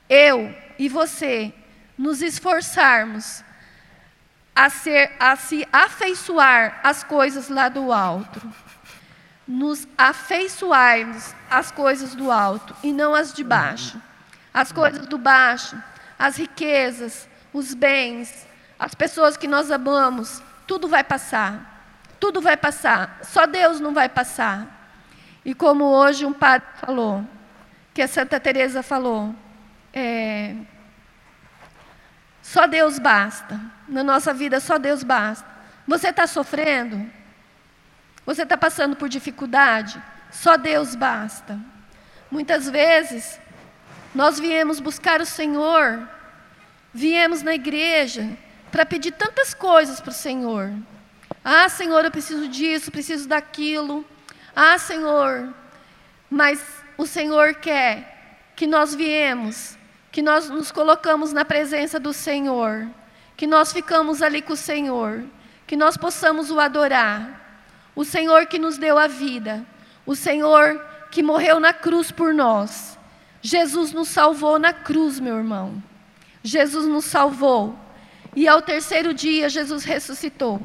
eu e você, nos esforçarmos a, ser, a se afeiçoar às coisas lá do alto. Nos afeiçoarmos às coisas do alto e não as de baixo. As coisas do baixo, as riquezas, os bens, as pessoas que nós amamos, tudo vai passar. Tudo vai passar. Só Deus não vai passar. E como hoje um padre falou, que a Santa Teresa falou, é, só Deus basta. Na nossa vida, só Deus basta. Você está sofrendo? Você está passando por dificuldade? Só Deus basta. Muitas vezes, nós viemos buscar o Senhor, viemos na igreja para pedir tantas coisas para o Senhor. Ah, Senhor, eu preciso disso, preciso daquilo. Ah, Senhor, mas o Senhor quer que nós viemos que nós nos colocamos na presença do Senhor, que nós ficamos ali com o Senhor, que nós possamos o adorar. O Senhor que nos deu a vida, o Senhor que morreu na cruz por nós. Jesus nos salvou na cruz, meu irmão. Jesus nos salvou. E ao terceiro dia, Jesus ressuscitou.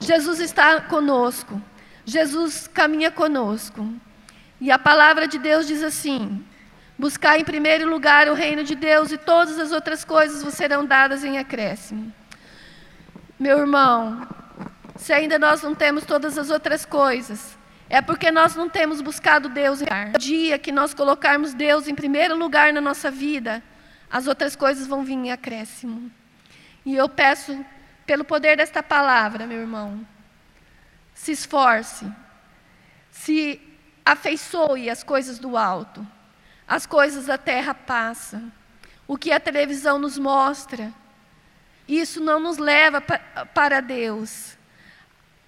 Jesus está conosco. Jesus caminha conosco. E a palavra de Deus diz assim: Buscar em primeiro lugar o reino de Deus e todas as outras coisas vos serão dadas em acréscimo. Meu irmão, se ainda nós não temos todas as outras coisas, é porque nós não temos buscado Deus. No dia que nós colocarmos Deus em primeiro lugar na nossa vida, as outras coisas vão vir em acréscimo. E eu peço, pelo poder desta palavra, meu irmão, se esforce, se afeiçoe as coisas do alto. As coisas da terra passam. O que a televisão nos mostra, isso não nos leva para Deus.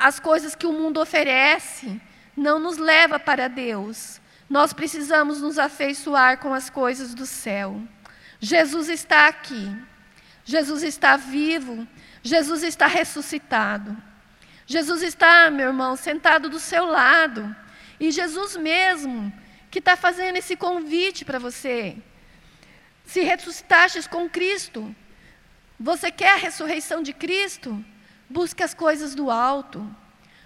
As coisas que o mundo oferece não nos leva para Deus. Nós precisamos nos afeiçoar com as coisas do céu. Jesus está aqui. Jesus está vivo. Jesus está ressuscitado. Jesus está, meu irmão, sentado do seu lado. E Jesus mesmo que está fazendo esse convite para você. Se ressuscitastes com Cristo, você quer a ressurreição de Cristo? Busque as coisas do alto.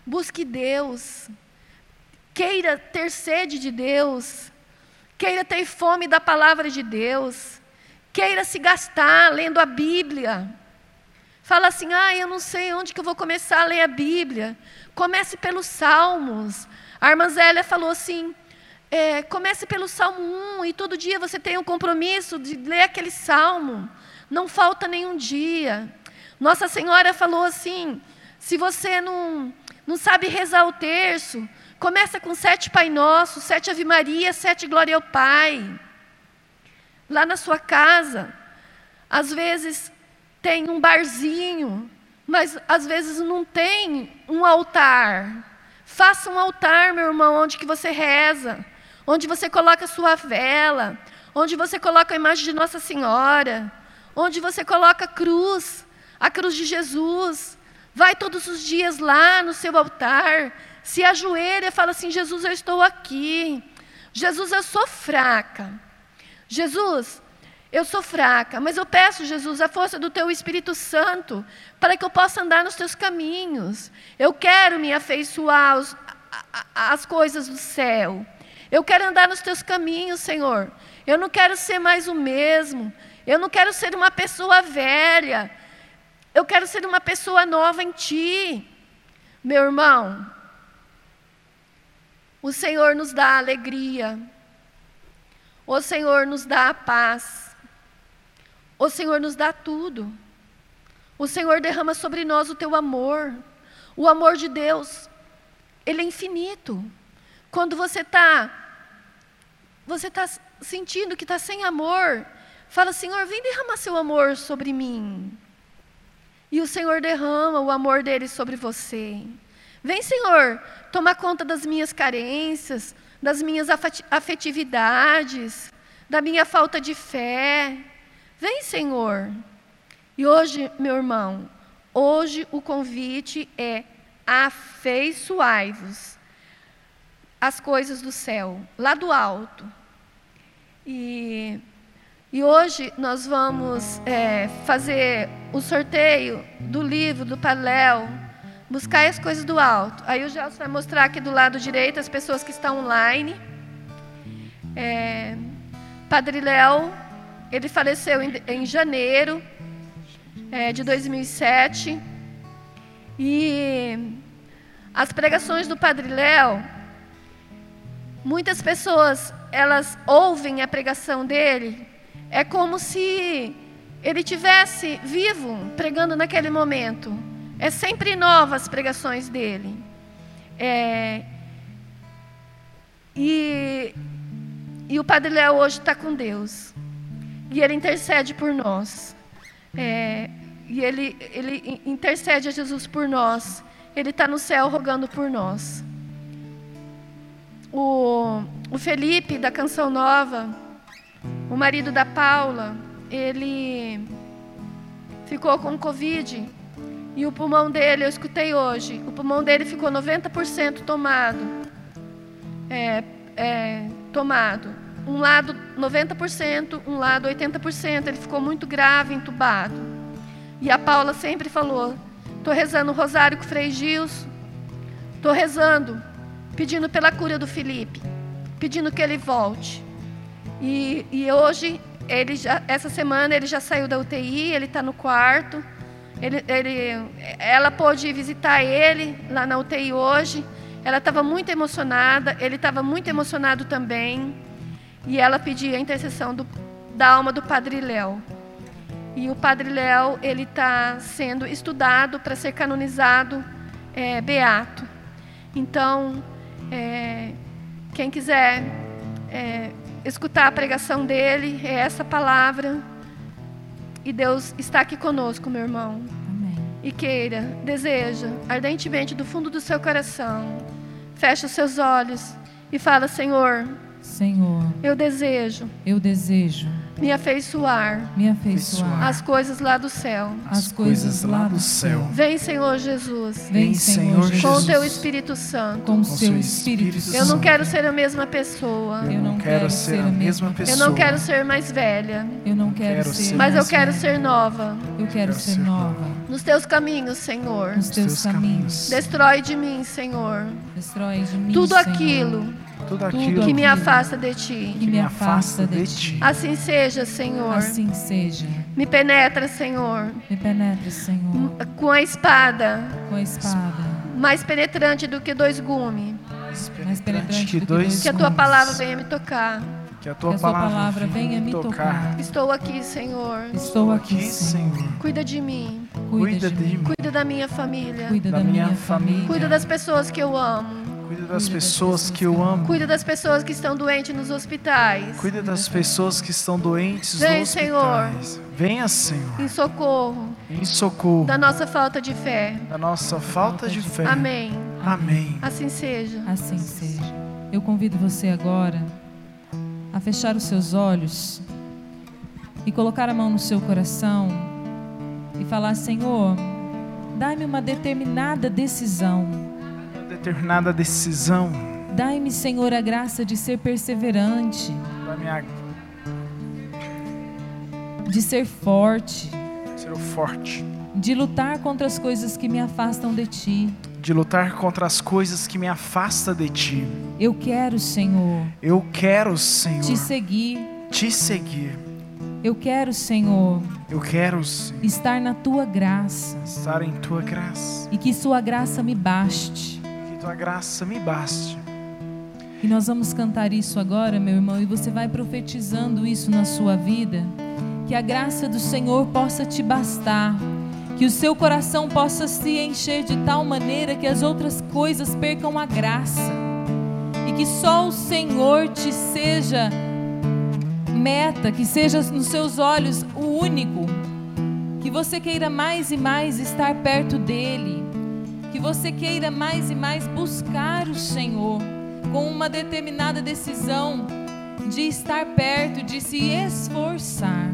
Busque Deus. Queira ter sede de Deus. Queira ter fome da palavra de Deus. Queira se gastar lendo a Bíblia. Fala assim: ah, eu não sei onde que eu vou começar a ler a Bíblia. Comece pelos Salmos. A irmã Zélia falou assim: é, comece pelo Salmo 1 e todo dia você tem um compromisso de ler aquele salmo. Não falta nenhum dia. Nossa Senhora falou assim: se você não, não sabe rezar o terço, começa com sete Pai Nosso, sete Ave Maria, sete Glória ao Pai. Lá na sua casa, às vezes tem um barzinho, mas às vezes não tem um altar. Faça um altar, meu irmão, onde que você reza onde você coloca a sua vela, onde você coloca a imagem de Nossa Senhora, onde você coloca a cruz, a cruz de Jesus. Vai todos os dias lá no seu altar, se ajoelha e fala assim: Jesus, eu estou aqui. Jesus, eu sou fraca. Jesus, eu sou fraca, mas eu peço, Jesus, a força do teu Espírito Santo para que eu possa andar nos teus caminhos. Eu quero me afeiçoar às coisas do céu. Eu quero andar nos teus caminhos, Senhor. Eu não quero ser mais o mesmo. Eu não quero ser uma pessoa velha. Eu quero ser uma pessoa nova em ti. Meu irmão, o Senhor nos dá alegria. O Senhor nos dá a paz. O Senhor nos dá tudo. O Senhor derrama sobre nós o teu amor. O amor de Deus, ele é infinito. Quando você está você está sentindo que está sem amor, fala, Senhor, vem derramar seu amor sobre mim. E o Senhor derrama o amor dele sobre você. Vem, Senhor, tomar conta das minhas carências, das minhas afetividades, da minha falta de fé. Vem, Senhor. E hoje, meu irmão, hoje o convite é afeiçoai-vos as coisas do céu, lá do alto. E, e hoje nós vamos é, fazer o sorteio do livro do Padre Buscar as Coisas do Alto. Aí o Gelson vai mostrar aqui do lado direito as pessoas que estão online. É, Padre Léo, ele faleceu em, em janeiro é, de 2007. E as pregações do Padre Léo Muitas pessoas, elas ouvem a pregação dele, é como se ele tivesse vivo pregando naquele momento. É sempre novas as pregações dele. É, e, e o Padre Léo hoje está com Deus. E ele intercede por nós. É, e ele, ele intercede a Jesus por nós. Ele está no céu rogando por nós. O, o Felipe, da Canção Nova, o marido da Paula, ele ficou com Covid e o pulmão dele, eu escutei hoje, o pulmão dele ficou 90% tomado. É, é, tomado. Um lado 90%, um lado 80%. Ele ficou muito grave, entubado. E a Paula sempre falou: estou rezando o rosário com o Frei Gilson, estou rezando pedindo pela cura do Felipe, pedindo que ele volte. E, e hoje, ele já, essa semana, ele já saiu da UTI, ele está no quarto. Ele, ele, ela pôde visitar ele lá na UTI hoje. Ela estava muito emocionada, ele estava muito emocionado também. E ela pedia a intercessão do, da alma do Padre Léo. E o Padre Léo, ele está sendo estudado para ser canonizado é, beato. Então, é, quem quiser é, escutar a pregação dele, é essa palavra. E Deus está aqui conosco, meu irmão. Amém. E queira, deseja, ardentemente do fundo do seu coração, fecha os seus olhos e fala: Senhor, Senhor, eu desejo, eu desejo me afeiçoar me afeiçoar às coisas lá do céu. às coisas lá do céu. Vem, Senhor Jesus, Vem, Senhor Senhor com o Jesus, teu Espírito Santo. com o seu Espírito Espírito Eu não Santo. quero ser a mesma pessoa. Eu não quero ser a mesma pessoa. Eu não quero ser mais velha, Eu não quero ser mas eu quero ser nova. Eu quero ser nova Nos teus caminhos, Senhor. nos teus caminhos. Destrói de mim, Senhor, Destrói de mim, tudo Senhor, aquilo Tudo aquilo que me afasta de ti. que me afasta de ti. Assim seja, Senhor. Assim seja. Me penetra, Senhor, Me penetre, Senhor, com a espada com a espada mais penetrante do que dois gumes. mais penetrante que do que dois Que a tua palavra venha me tocar. Que a Que tua a sua palavra, palavra venha me tocar. Estou aqui, Senhor. Estou aqui, Senhor. Cuida de mim. Cuida de mim. Cuida da minha família. Cuida da minha família. Cuida das pessoas que eu amo. Cuida das pessoas que eu amo. Cuida das pessoas que estão doentes nos hospitais. Cuida das pessoas que estão doentes Vem, nos Senhor. hospitais. Venha, Senhor, Em socorro em socorro da nossa falta de fé. da nossa falta de fé. Amém. Amém. Assim seja. Assim seja. Eu convido você agora a fechar os seus olhos e colocar a mão no seu coração e falar: Senhor, dai-me uma determinada decisão. Determinada decisão Dai-me, Senhor, a graça de ser perseverante, minha de ser forte, ser o forte, de lutar contra as coisas que me afastam de ti. de lutar contra as coisas que me afastam de ti. Eu quero, Senhor, Eu quero, Senhor, te seguir. te seguir. Eu quero, Senhor, Eu quero, Senhor, estar na tua graça estar em tua graça. e que sua graça me baste. Tua graça me baste. E nós vamos cantar isso agora, meu irmão, e você vai profetizando isso na sua vida. Que a graça do Senhor possa te bastar. Que o seu coração possa se encher de tal maneira que as outras coisas percam a graça. E que só o Senhor te seja meta, que seja nos seus olhos o único. Que você queira mais e mais estar perto dele. Que você queira mais e mais buscar o Senhor com uma determinada decisão de estar perto, de se esforçar.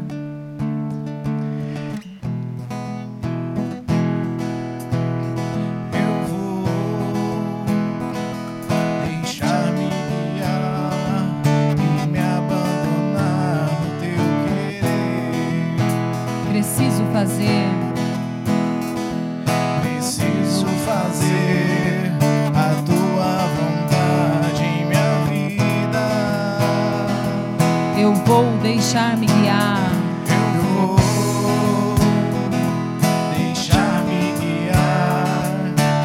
Vou deixar-me guiar. Eu vou deixar-me guiar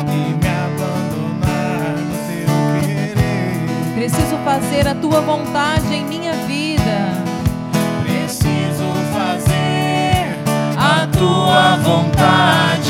e me abandonar no teu querer. Preciso fazer a tua vontade em minha vida. Preciso fazer a tua vontade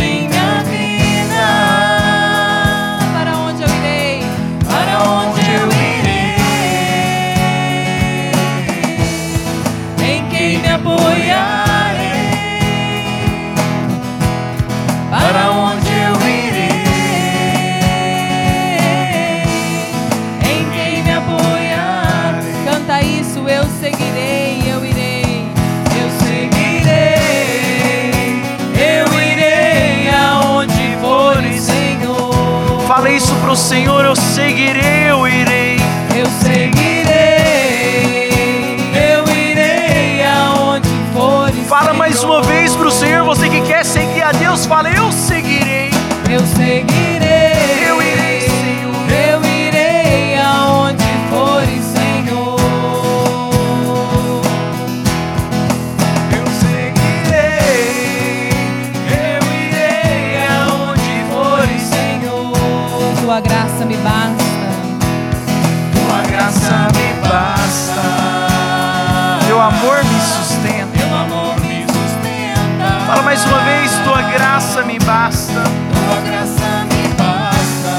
mais uma vez, tua graça me basta. Tua graça me basta.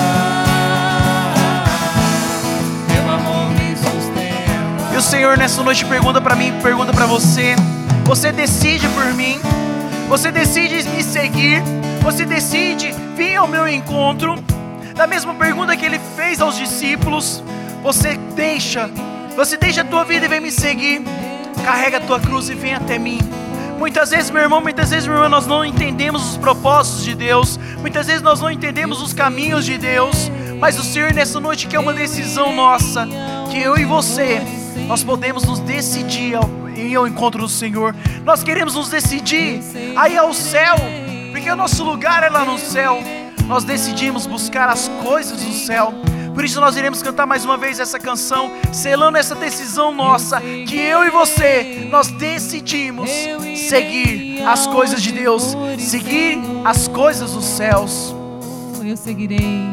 Teu amor me sustenta. E o Senhor nessa noite pergunta pra mim, pergunta pra você: você decide por mim? Você decide me seguir? Você decide vir ao meu encontro? Da mesma pergunta que ele fez aos discípulos, você deixa, você deixa a tua vida e vem me seguir. carrega a tua cruz e vem até mim. Muitas vezes, meu irmão, muitas vezes, meu irmão, nós não entendemos os propósitos de Deus, muitas vezes nós não entendemos os caminhos de Deus, mas o Senhor nessa noite quer uma decisão nossa, que eu e você, nós podemos nos decidir ir ao encontro do Senhor, nós queremos nos decidir a ir ao céu, porque o nosso lugar é lá no céu, nós decidimos buscar as coisas do céu. Por isso nós iremos cantar mais uma vez essa canção, selando essa decisão nossa, que eu e você, nós decidimos seguir as coisas de Deus, seguir as coisas dos céus. Eu seguirei,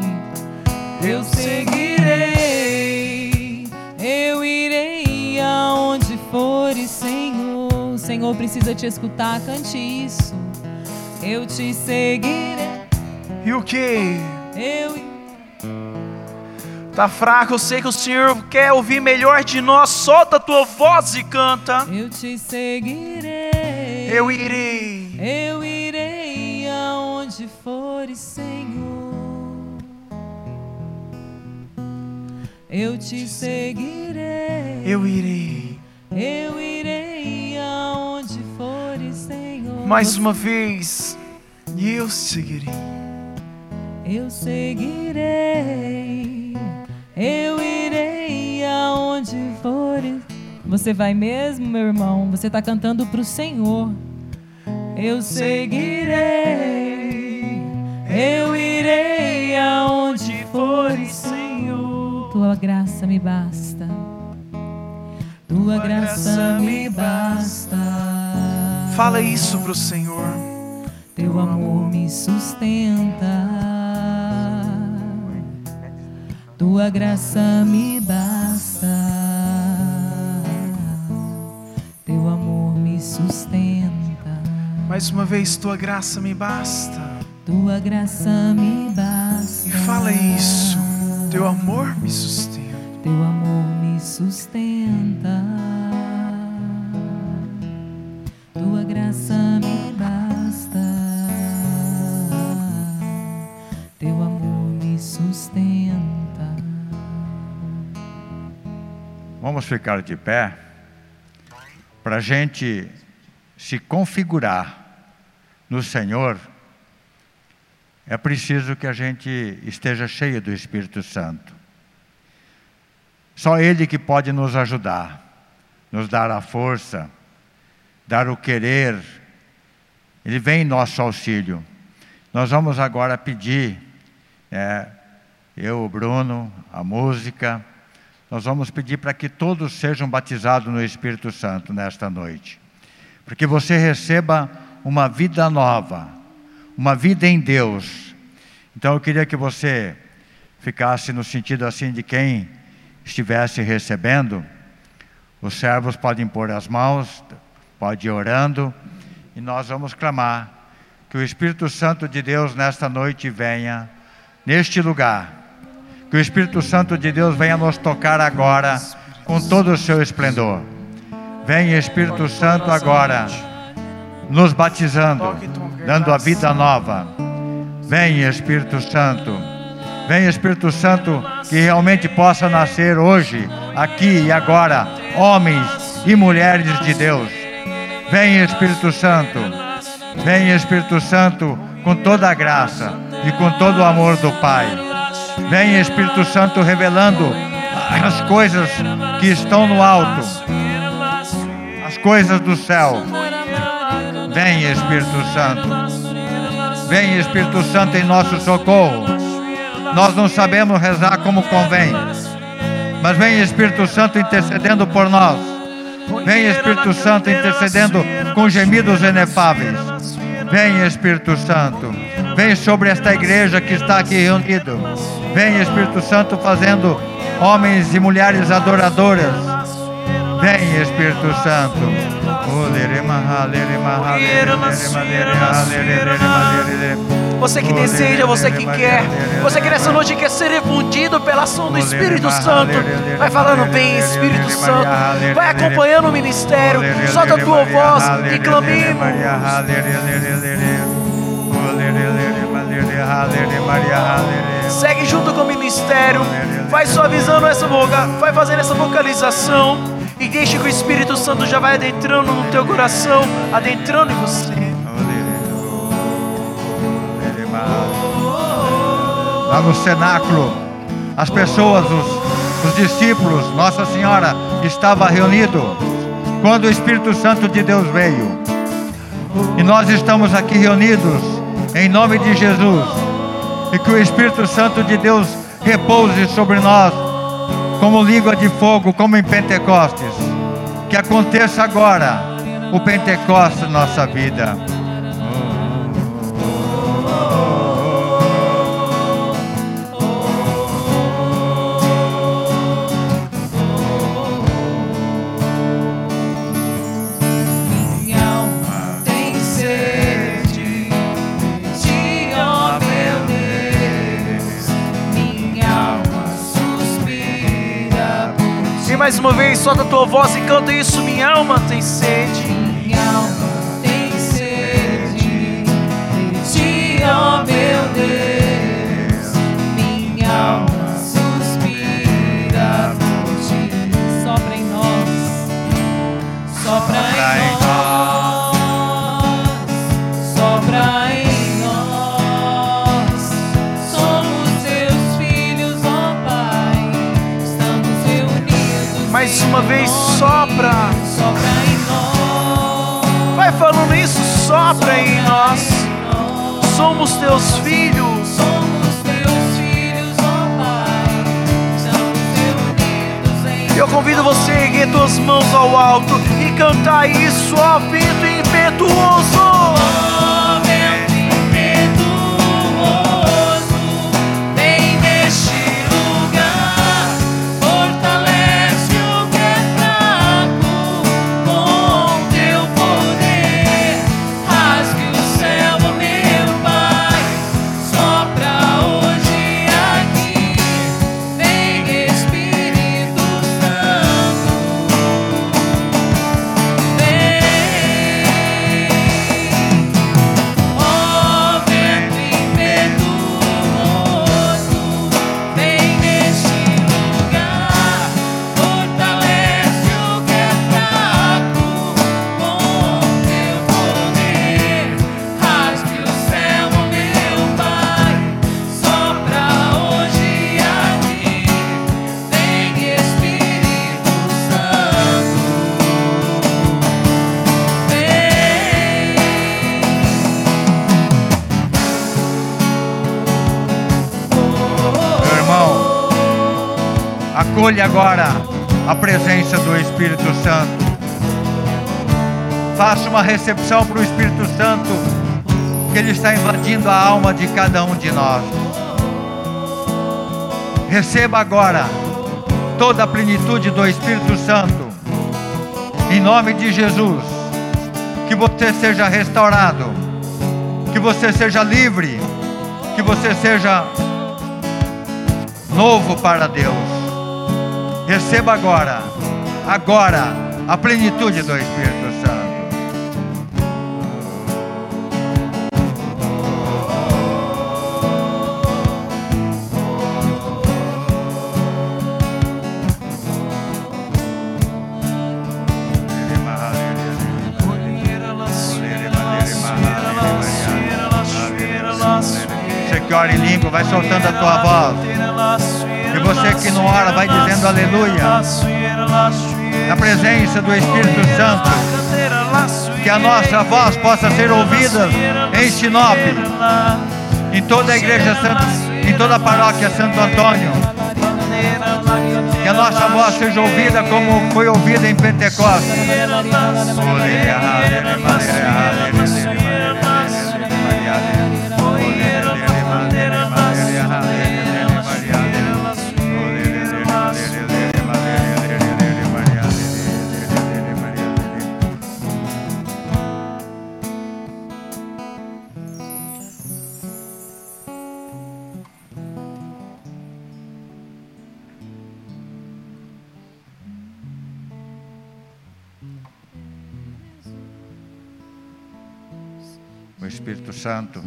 eu seguirei, eu irei aonde fores, Senhor. O Senhor precisa te escutar, cante isso. Eu te seguirei. E o que? Eu irei. Tá fraco, eu sei que o Senhor quer ouvir melhor de nós. Solta a tua voz e canta. Eu te seguirei. Eu irei. Eu irei aonde fores, Senhor. Eu te seguirei. Eu irei. Eu irei aonde fores, Senhor. Mais uma vez. Eu seguirei. Eu seguirei. Eu irei aonde fores. Você vai mesmo, meu irmão? Você está cantando para o Senhor. Eu seguirei. Eu irei aonde fores, Senhor. Tua graça me basta. Tua graça me basta. Fala isso pro Senhor. Teu amor me sustenta. Tua graça me basta. Teu amor me sustenta. Mais uma vez, tua graça me basta. Tua graça me basta. E fala isso. Teu amor me sustenta. Teu amor me sustenta. Tua graça me Vamos ficar de pé para a gente se configurar no Senhor. É preciso que a gente esteja cheio do Espírito Santo. Só Ele que pode nos ajudar, nos dar a força, dar o querer. Ele vem em nosso auxílio. Nós vamos agora pedir, é, eu, o Bruno, a música, nós vamos pedir para que todos sejam batizados no Espírito Santo nesta noite. Para que você receba uma vida nova, uma vida em Deus. Então eu queria que você ficasse no sentido assim de quem estivesse recebendo. Os servos podem pôr as mãos, pode ir orando, e nós vamos clamar que o Espírito Santo de Deus nesta noite venha neste lugar. Que o Espírito Santo de Deus venha nos tocar agora com todo o seu esplendor. Vem Espírito Santo agora nos batizando, dando a vida nova. Vem Espírito Santo. Vem Espírito Santo que realmente possa nascer hoje, aqui e agora, homens e mulheres de Deus. Vem Espírito Santo. Vem Espírito Santo com toda a graça e com todo o amor do Pai. Vem Espírito Santo revelando as coisas que estão no alto, as coisas do céu. Vem Espírito Santo. Vem Espírito Santo em nosso socorro. Nós não sabemos rezar como convém, mas vem Espírito Santo intercedendo por nós. Vem Espírito Santo intercedendo com gemidos inefáveis. Vem Espírito Santo. Vem sobre esta igreja que está aqui reunido. Vem Espírito Santo fazendo homens e mulheres adoradoras. Vem Espírito Santo. Você que deseja, você que quer, você que nessa noite quer ser infundido pela ação do Espírito Santo, vai falando bem, Espírito Santo, vai acompanhando o ministério, solta a tua voz e clamemos. Segue junto com o ministério, vai suavizando essa boca, vai fazendo essa vocalização. E deixa que o Espírito Santo já vai adentrando no teu coração, adentrando em você. Lá no cenáculo, as pessoas, os, os discípulos, Nossa Senhora estava reunido quando o Espírito Santo de Deus veio. E nós estamos aqui reunidos em nome de Jesus. E que o Espírito Santo de Deus repouse sobre nós como língua de fogo, como em Pentecostes. Que aconteça agora o Pentecostes na nossa vida. Mais uma vez, solta a tua voz e canta isso. Minha alma tem sede. Minha alma tem sede de ti, ó meu Deus. Minha alma suspira por ti. Sopra em nós. Sopra em nós, Mais uma vez, sopra. Vai falando isso, sopra em nós. Somos teus filhos. Eu convido você a erguer tuas mãos ao alto e cantar isso, ó vento impetuoso. Acolha agora a presença do Espírito Santo. Faça uma recepção para o Espírito Santo, que ele está invadindo a alma de cada um de nós. Receba agora toda a plenitude do Espírito Santo, em nome de Jesus. Que você seja restaurado, que você seja livre, que você seja novo para Deus. Receba agora, agora, a plenitude do Espírito Santo. Você que ora em língua, vai soltando a tua voz. E você que não ora, vai aleluia. Na presença do Espírito Santo. Que a nossa voz possa ser ouvida em Sinop, em toda a igreja Santo, em toda a paróquia Santo Antônio. Que a nossa voz seja ouvida como foi ouvida em Pentecostes. Santo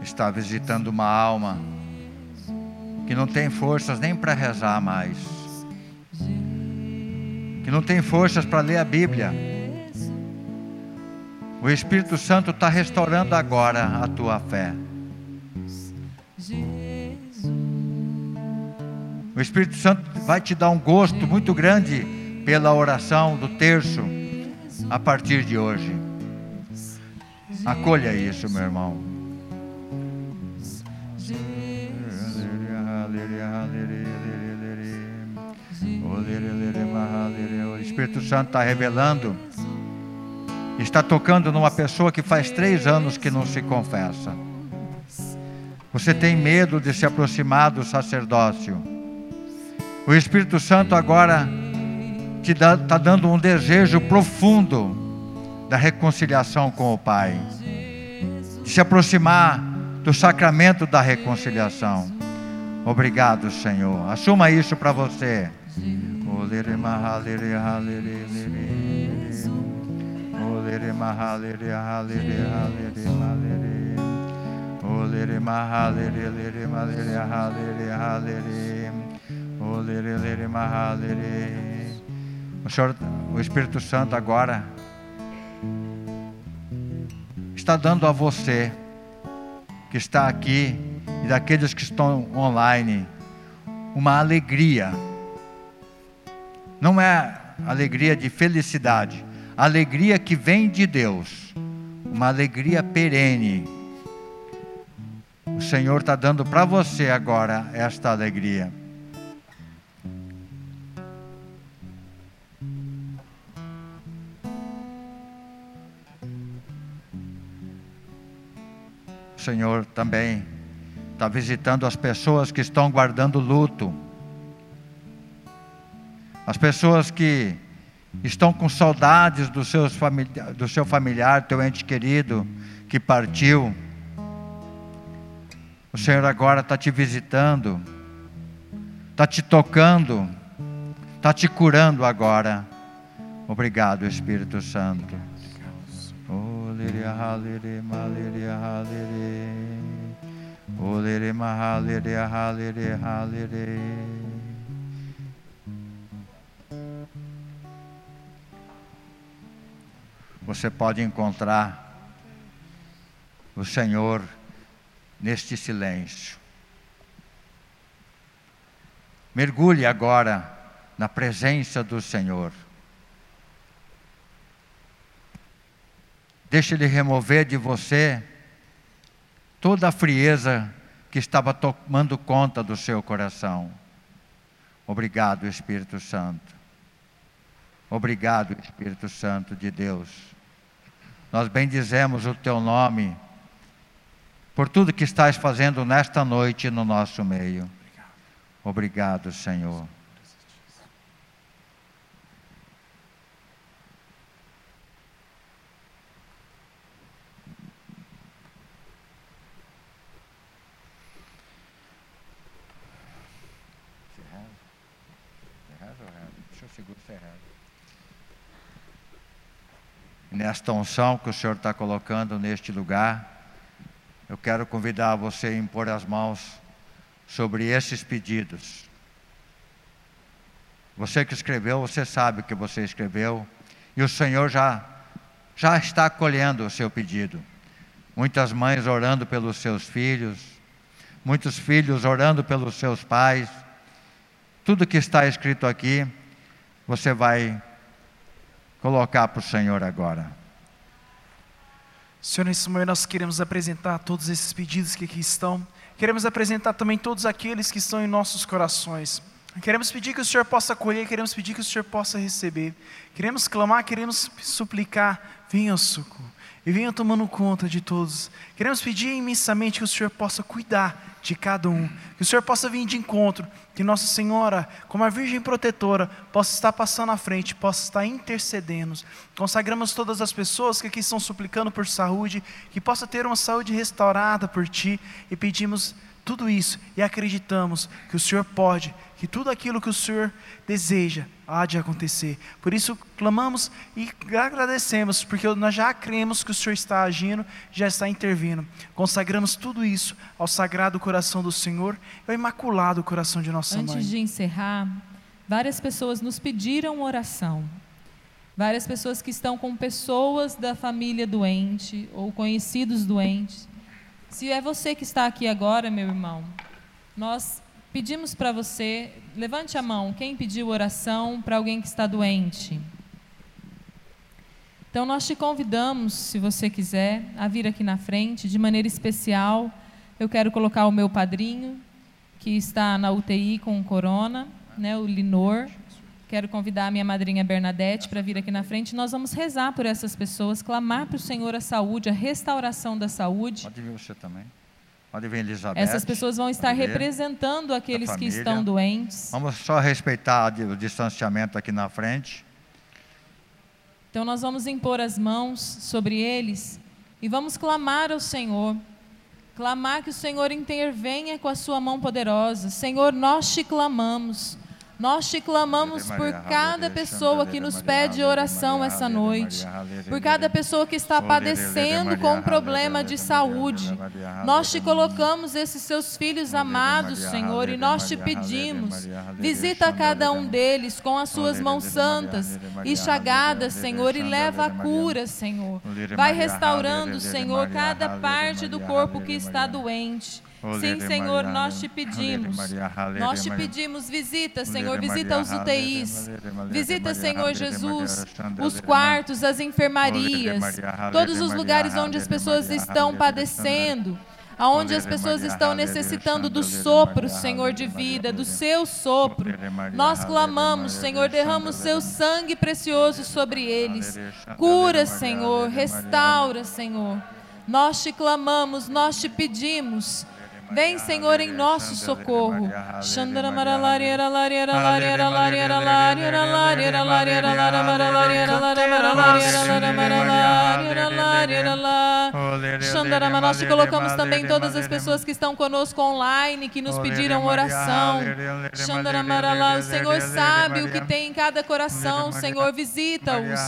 está visitando uma alma que não tem forças nem para rezar mais. não tem forças para ler a Bíblia. O Espírito Santo está restaurando agora a tua fé. O Espírito Santo vai te dar um gosto muito grande pela oração do terço a partir de hoje. Acolha isso, meu irmão. O Espírito Santo está revelando, está tocando numa pessoa que faz três anos que não se confessa. Você tem medo de se aproximar do sacerdócio. O Espírito Santo agora te está dando um desejo profundo da reconciliação com o Pai, de se aproximar do sacramento da reconciliação. Obrigado, Senhor. Assuma isso para você. O Senhor, o Espírito Santo agora está dando a você que está aqui e daqueles que estão online uma alegria. Não é alegria de felicidade, alegria que vem de Deus, uma alegria perene. O Senhor está dando para você agora esta alegria. Senhor também está visitando as pessoas que estão guardando luto, as pessoas que estão com saudades do, seus familiar, do seu familiar, teu ente querido que partiu. O Senhor agora está te visitando, está te tocando, está te curando agora. Obrigado, Espírito Santo. Liria, liria, liria, liria. Olere mahalere halere halere. Você pode encontrar o Senhor neste silêncio. Mergulhe agora na presença do Senhor. Deixe Ele remover de você toda a frieza que estava tomando conta do seu coração. Obrigado, Espírito Santo. Obrigado, Espírito Santo de Deus. Nós bendizemos o teu nome por tudo que estás fazendo nesta noite no nosso meio. Obrigado, Senhor. Nesta unção que o Senhor está colocando neste lugar, eu quero convidar você a impor as mãos sobre esses pedidos. Você que escreveu, você sabe o que você escreveu, e o Senhor já, já está acolhendo o seu pedido. Muitas mães orando pelos seus filhos, muitos filhos orando pelos seus pais. Tudo que está escrito aqui, você vai colocar para o Senhor agora. Senhor, nesse momento nós queremos apresentar todos esses pedidos que aqui estão. Queremos apresentar também todos aqueles que estão em nossos corações. Queremos pedir que o Senhor possa acolher, queremos pedir que o Senhor possa receber. Queremos clamar, queremos suplicar, venha socorro e venha tomando conta de todos. Queremos pedir imensamente que o Senhor possa cuidar de cada um, que o Senhor possa vir de encontro, que Nossa Senhora, como a Virgem protetora, possa estar passando à frente, possa estar intercedendo. Consagramos todas as pessoas que aqui estão suplicando por saúde, que possa ter uma saúde restaurada por Ti e pedimos tudo isso e acreditamos que o Senhor pode, que tudo aquilo que o Senhor deseja há de acontecer. Por isso clamamos e agradecemos, porque nós já cremos que o Senhor está agindo, já está intervindo. Consagramos tudo isso ao sagrado coração do Senhor e ao imaculado coração de nossa Antes mãe. de encerrar, várias pessoas nos pediram oração. Várias pessoas que estão com pessoas da família doente ou conhecidos doentes. Se é você que está aqui agora, meu irmão, nós pedimos para você, levante a mão, quem pediu oração para alguém que está doente? Então, nós te convidamos, se você quiser, a vir aqui na frente, de maneira especial. Eu quero colocar o meu padrinho, que está na UTI com corona, né, o Linor. Quero convidar a minha madrinha Bernadette para vir aqui na frente. Nós vamos rezar por essas pessoas, clamar para o Senhor a saúde, a restauração da saúde. Pode vir você também. Pode vir Elizabeth. Essas pessoas vão estar representando aqueles que estão doentes. Vamos só respeitar o distanciamento aqui na frente. Então nós vamos impor as mãos sobre eles e vamos clamar ao Senhor. Clamar que o Senhor intervenha com a sua mão poderosa. Senhor, nós te clamamos. Nós te clamamos por cada pessoa que nos pede oração essa noite, por cada pessoa que está padecendo com um problema de saúde. Nós te colocamos esses seus filhos amados, Senhor, e nós te pedimos, visita cada um deles com as suas mãos santas e chagadas, Senhor, e leva a cura, Senhor. Vai restaurando, Senhor, cada parte do corpo que está doente. Sim, Senhor, nós te pedimos. Nós te pedimos, visita, Senhor, visita os UTIs. Visita, Senhor Jesus, os quartos, as enfermarias, todos os lugares onde as pessoas estão padecendo. Aonde as pessoas estão necessitando do sopro, Senhor, de vida, do seu sopro. Nós clamamos, Senhor, derrama o seu sangue precioso sobre eles. Cura, Senhor, restaura, Senhor. Nós te clamamos, nós te pedimos. Vem, Senhor, em nosso socorro. Nós te colocamos também todas as pessoas que estão conosco online, que nos pediram oração. O Senhor sabe o que tem em cada coração, Senhor, visita-os.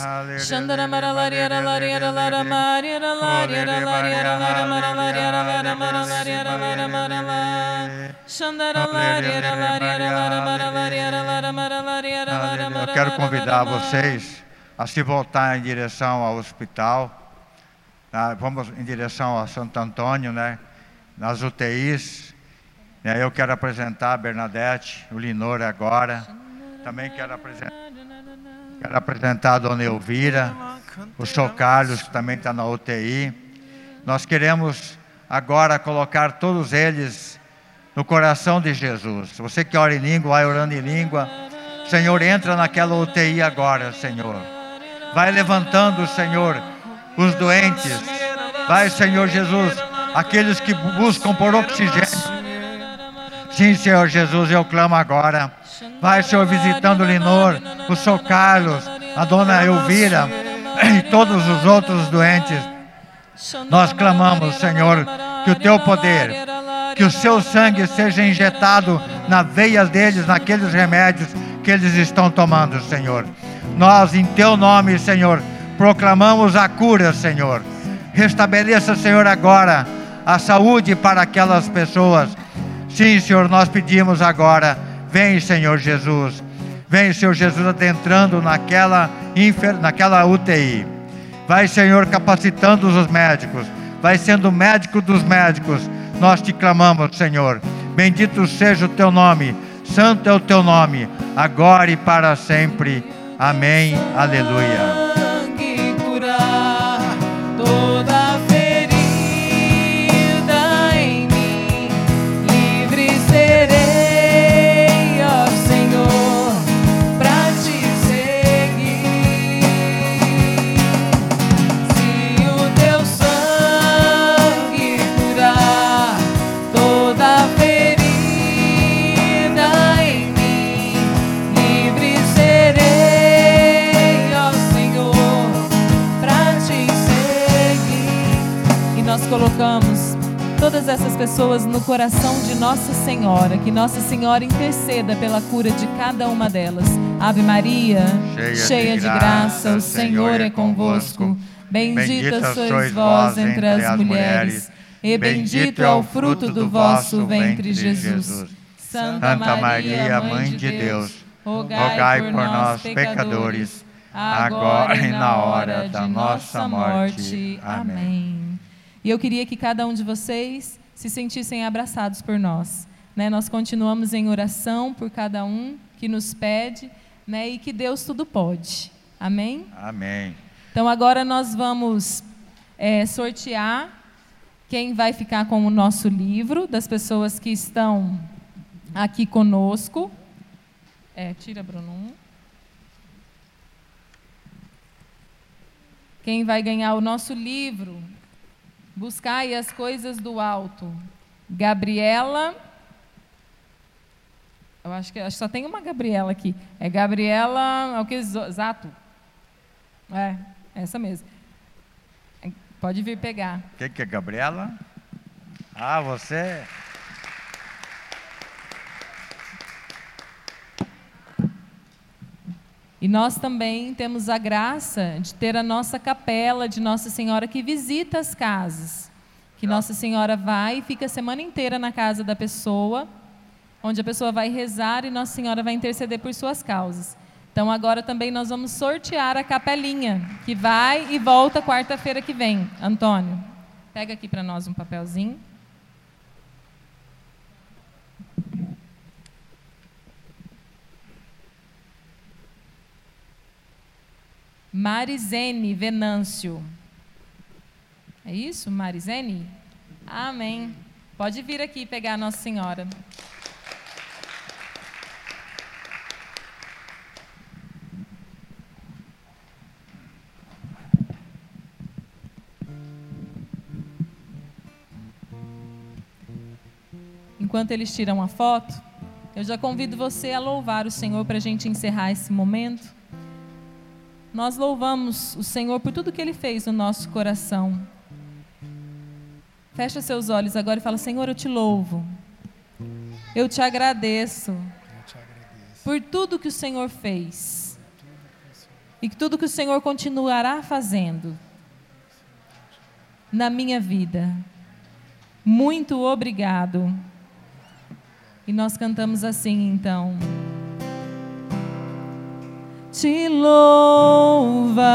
Eu quero convidar vocês a se voltar em direção ao hospital. Vamos em direção a Santo Antônio, né? Nas UTIs. Eu quero apresentar a Bernadette, o Linor agora. Também quero apresentar, quero apresentar a Dona Elvira, o Sr. Carlos, que também está na UTI. Nós queremos agora colocar todos eles no coração de Jesus. Você que ora em língua, vai orando em língua. Senhor, entra naquela UTI agora, Senhor. Vai levantando, Senhor, os doentes. Vai, Senhor Jesus, aqueles que buscam por oxigênio. Sim, Senhor Jesus, eu clamo agora. Vai, Senhor, visitando o Linor, o Sr. Carlos, a Dona Elvira e todos os outros doentes. Nós clamamos, Senhor, que o teu poder, que o seu sangue seja injetado nas veias deles, naqueles remédios que eles estão tomando, Senhor. Nós, em teu nome, Senhor, proclamamos a cura, Senhor. Restabeleça, Senhor, agora a saúde para aquelas pessoas. Sim, Senhor, nós pedimos agora. Vem, Senhor Jesus. Vem, Senhor Jesus, adentrando naquela, naquela UTI. Vai, Senhor, capacitando os médicos. Vai sendo médico dos médicos. Nós te clamamos, Senhor. Bendito seja o teu nome. Santo é o teu nome, agora e para sempre. Amém. Aleluia. Pessoas no coração de Nossa Senhora, que Nossa Senhora interceda pela cura de cada uma delas. Ave Maria, cheia, de, graça, o Senhor é convosco. Bendita sois vós entre as mulheres, e bendito é o fruto do vosso ventre, Jesus. Santa Santa Maria, Mãe de Deus, rogai por nós, pecadores, agora e na hora da nossa morte. Amém. E eu queria que cada um de vocês se sentissem abraçados por nós. Né? Nós continuamos em oração por cada um que nos pede né? e que Deus tudo pode. Amém? Amém. Então agora nós vamos é, sortear quem vai ficar com o nosso livro, das pessoas que estão aqui conosco. É, tira, Bruno. Quem vai ganhar o nosso livro? Buscai as coisas do alto. Gabriela. Eu acho que, acho que só tem uma Gabriela aqui. É Gabriela. É o que? Zato. É, essa mesmo. Pode vir pegar. O que, que é Gabriela? Ah, você. E nós também temos a graça de ter a nossa capela de Nossa Senhora que visita as casas. Que Nossa Senhora vai e fica a semana inteira na casa da pessoa, onde a pessoa vai rezar e Nossa Senhora vai interceder por suas causas. Então agora também nós vamos sortear a capelinha, que vai e volta quarta-feira que vem. Antônio, pega aqui para nós um papelzinho. Marizene Venâncio. É isso, Marizene? Amém. Pode vir aqui pegar a Nossa Senhora. Enquanto eles tiram a foto, eu já convido você a louvar o Senhor para a gente encerrar esse momento. Nós louvamos o Senhor por tudo que Ele fez no nosso coração. Fecha seus olhos agora e fala: Senhor, eu te louvo. Eu te agradeço por tudo que o Senhor fez e tudo que o Senhor continuará fazendo na minha vida. Muito obrigado. E nós cantamos assim então te louvarei.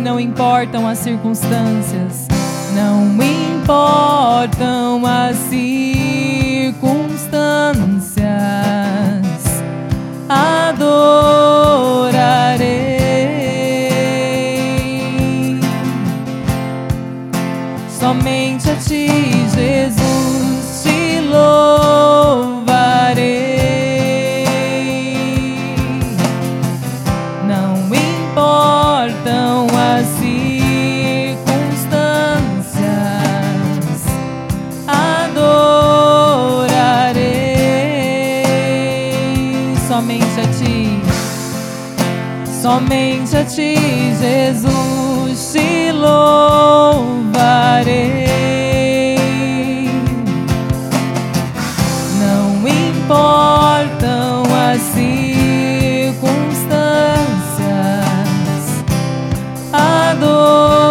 Não importam as circunstâncias, não importam as circunstâncias, adorarei. Somente a ti, somente a ti, Jesus, te louvarei. Não importam as circunstâncias, adorarei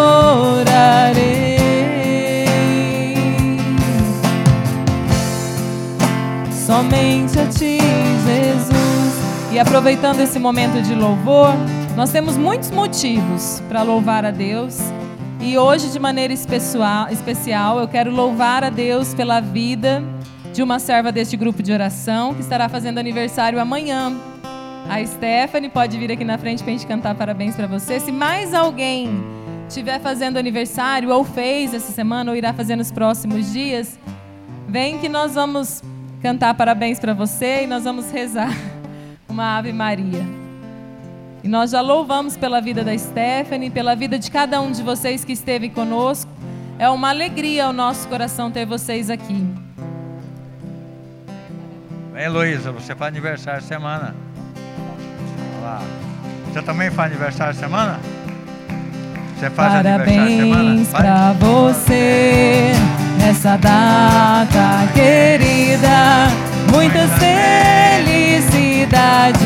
somente a ti, Jesus. E aproveitando esse momento de louvor, nós temos muitos motivos para louvar a Deus. E hoje, de maneira especial, eu quero louvar a Deus pela vida de uma serva deste grupo de oração que estará fazendo aniversário amanhã. A Stephanie pode vir aqui na frente para a gente cantar parabéns para você. Se mais alguém estiver fazendo aniversário, ou fez essa semana, ou irá fazer nos próximos dias, vem que nós vamos cantar parabéns para você e nós vamos rezar uma Ave Maria. E nós já louvamos pela vida da Stephanie, pela vida de cada um de vocês que esteve conosco. É uma alegria ao nosso coração ter vocês aqui. Vem, Heloísa, você faz aniversário semana. Olha lá. Você também faz aniversário semana? Você faz aniversário Parabéns semana? pra você nessa data querida. Muitas felicidades,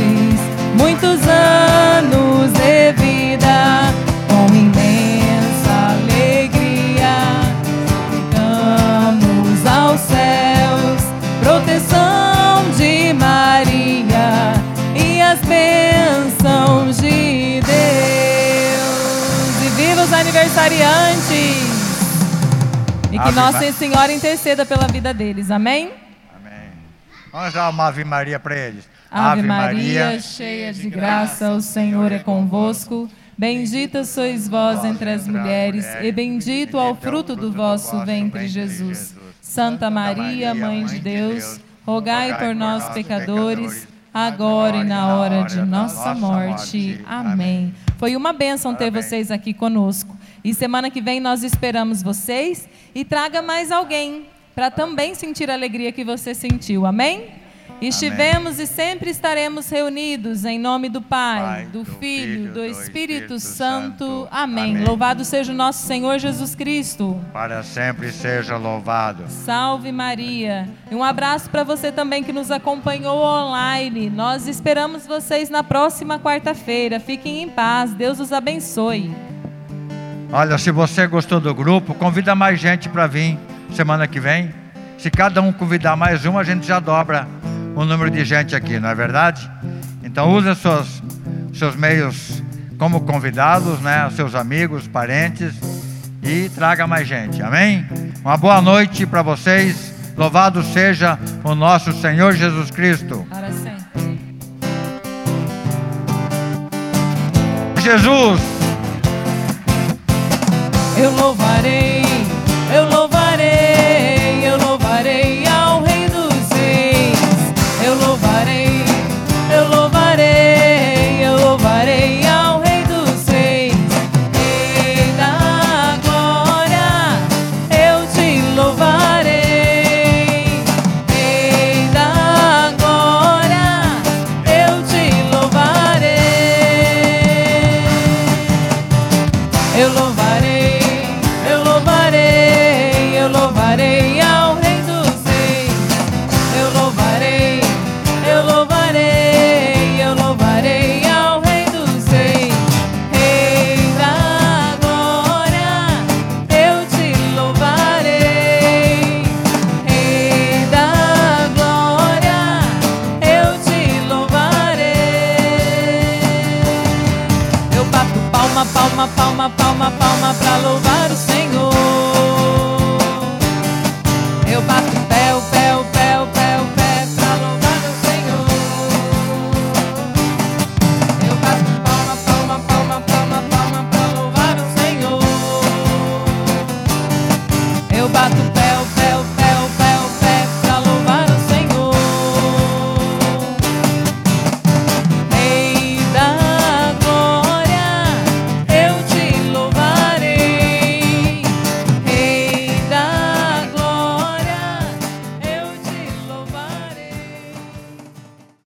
muitos anos de vida com imensa alegria. Damos aos céus proteção de Maria e as bênçãos de Deus. E viva os aniversariantes! E que Nossa Senhora interceda pela vida deles. Amém? Vamos dar uma Ave Maria para eles. Ave Maria, cheia de graça, o Senhor é convosco. Bendita sois vós entre as mulheres, e bendito é o fruto do vosso ventre, Jesus. Santa Maria, Mãe de Deus, rogai por nós, pecadores, agora e na hora de nossa morte. Amém. Foi uma bênção ter vocês aqui conosco. E semana que vem nós esperamos vocês e traga mais alguém para também sentir a alegria que você sentiu. Amém? Estivemos e sempre estaremos reunidos em nome do Pai, Pai, do do Filho, Filho, do do Espírito Espírito Santo. Santo. Amém. Amém. Louvado seja o nosso Senhor Jesus Cristo. Para sempre seja louvado. Salve Maria. E um abraço para você também que nos acompanhou online. Nós esperamos vocês na próxima quarta-feira. Fiquem em paz. Deus os abençoe. Olha, se você gostou do grupo, convida mais gente para vir semana que vem. Se cada um convidar mais um, a gente já dobra o número de gente aqui, não é verdade? Então use seus, seus meios como convidados, né? Seus amigos, parentes e traga mais gente. Amém? Uma boa noite para vocês. Louvado seja o nosso Senhor Jesus Cristo. Para sempre. Jesus! Eu louvarei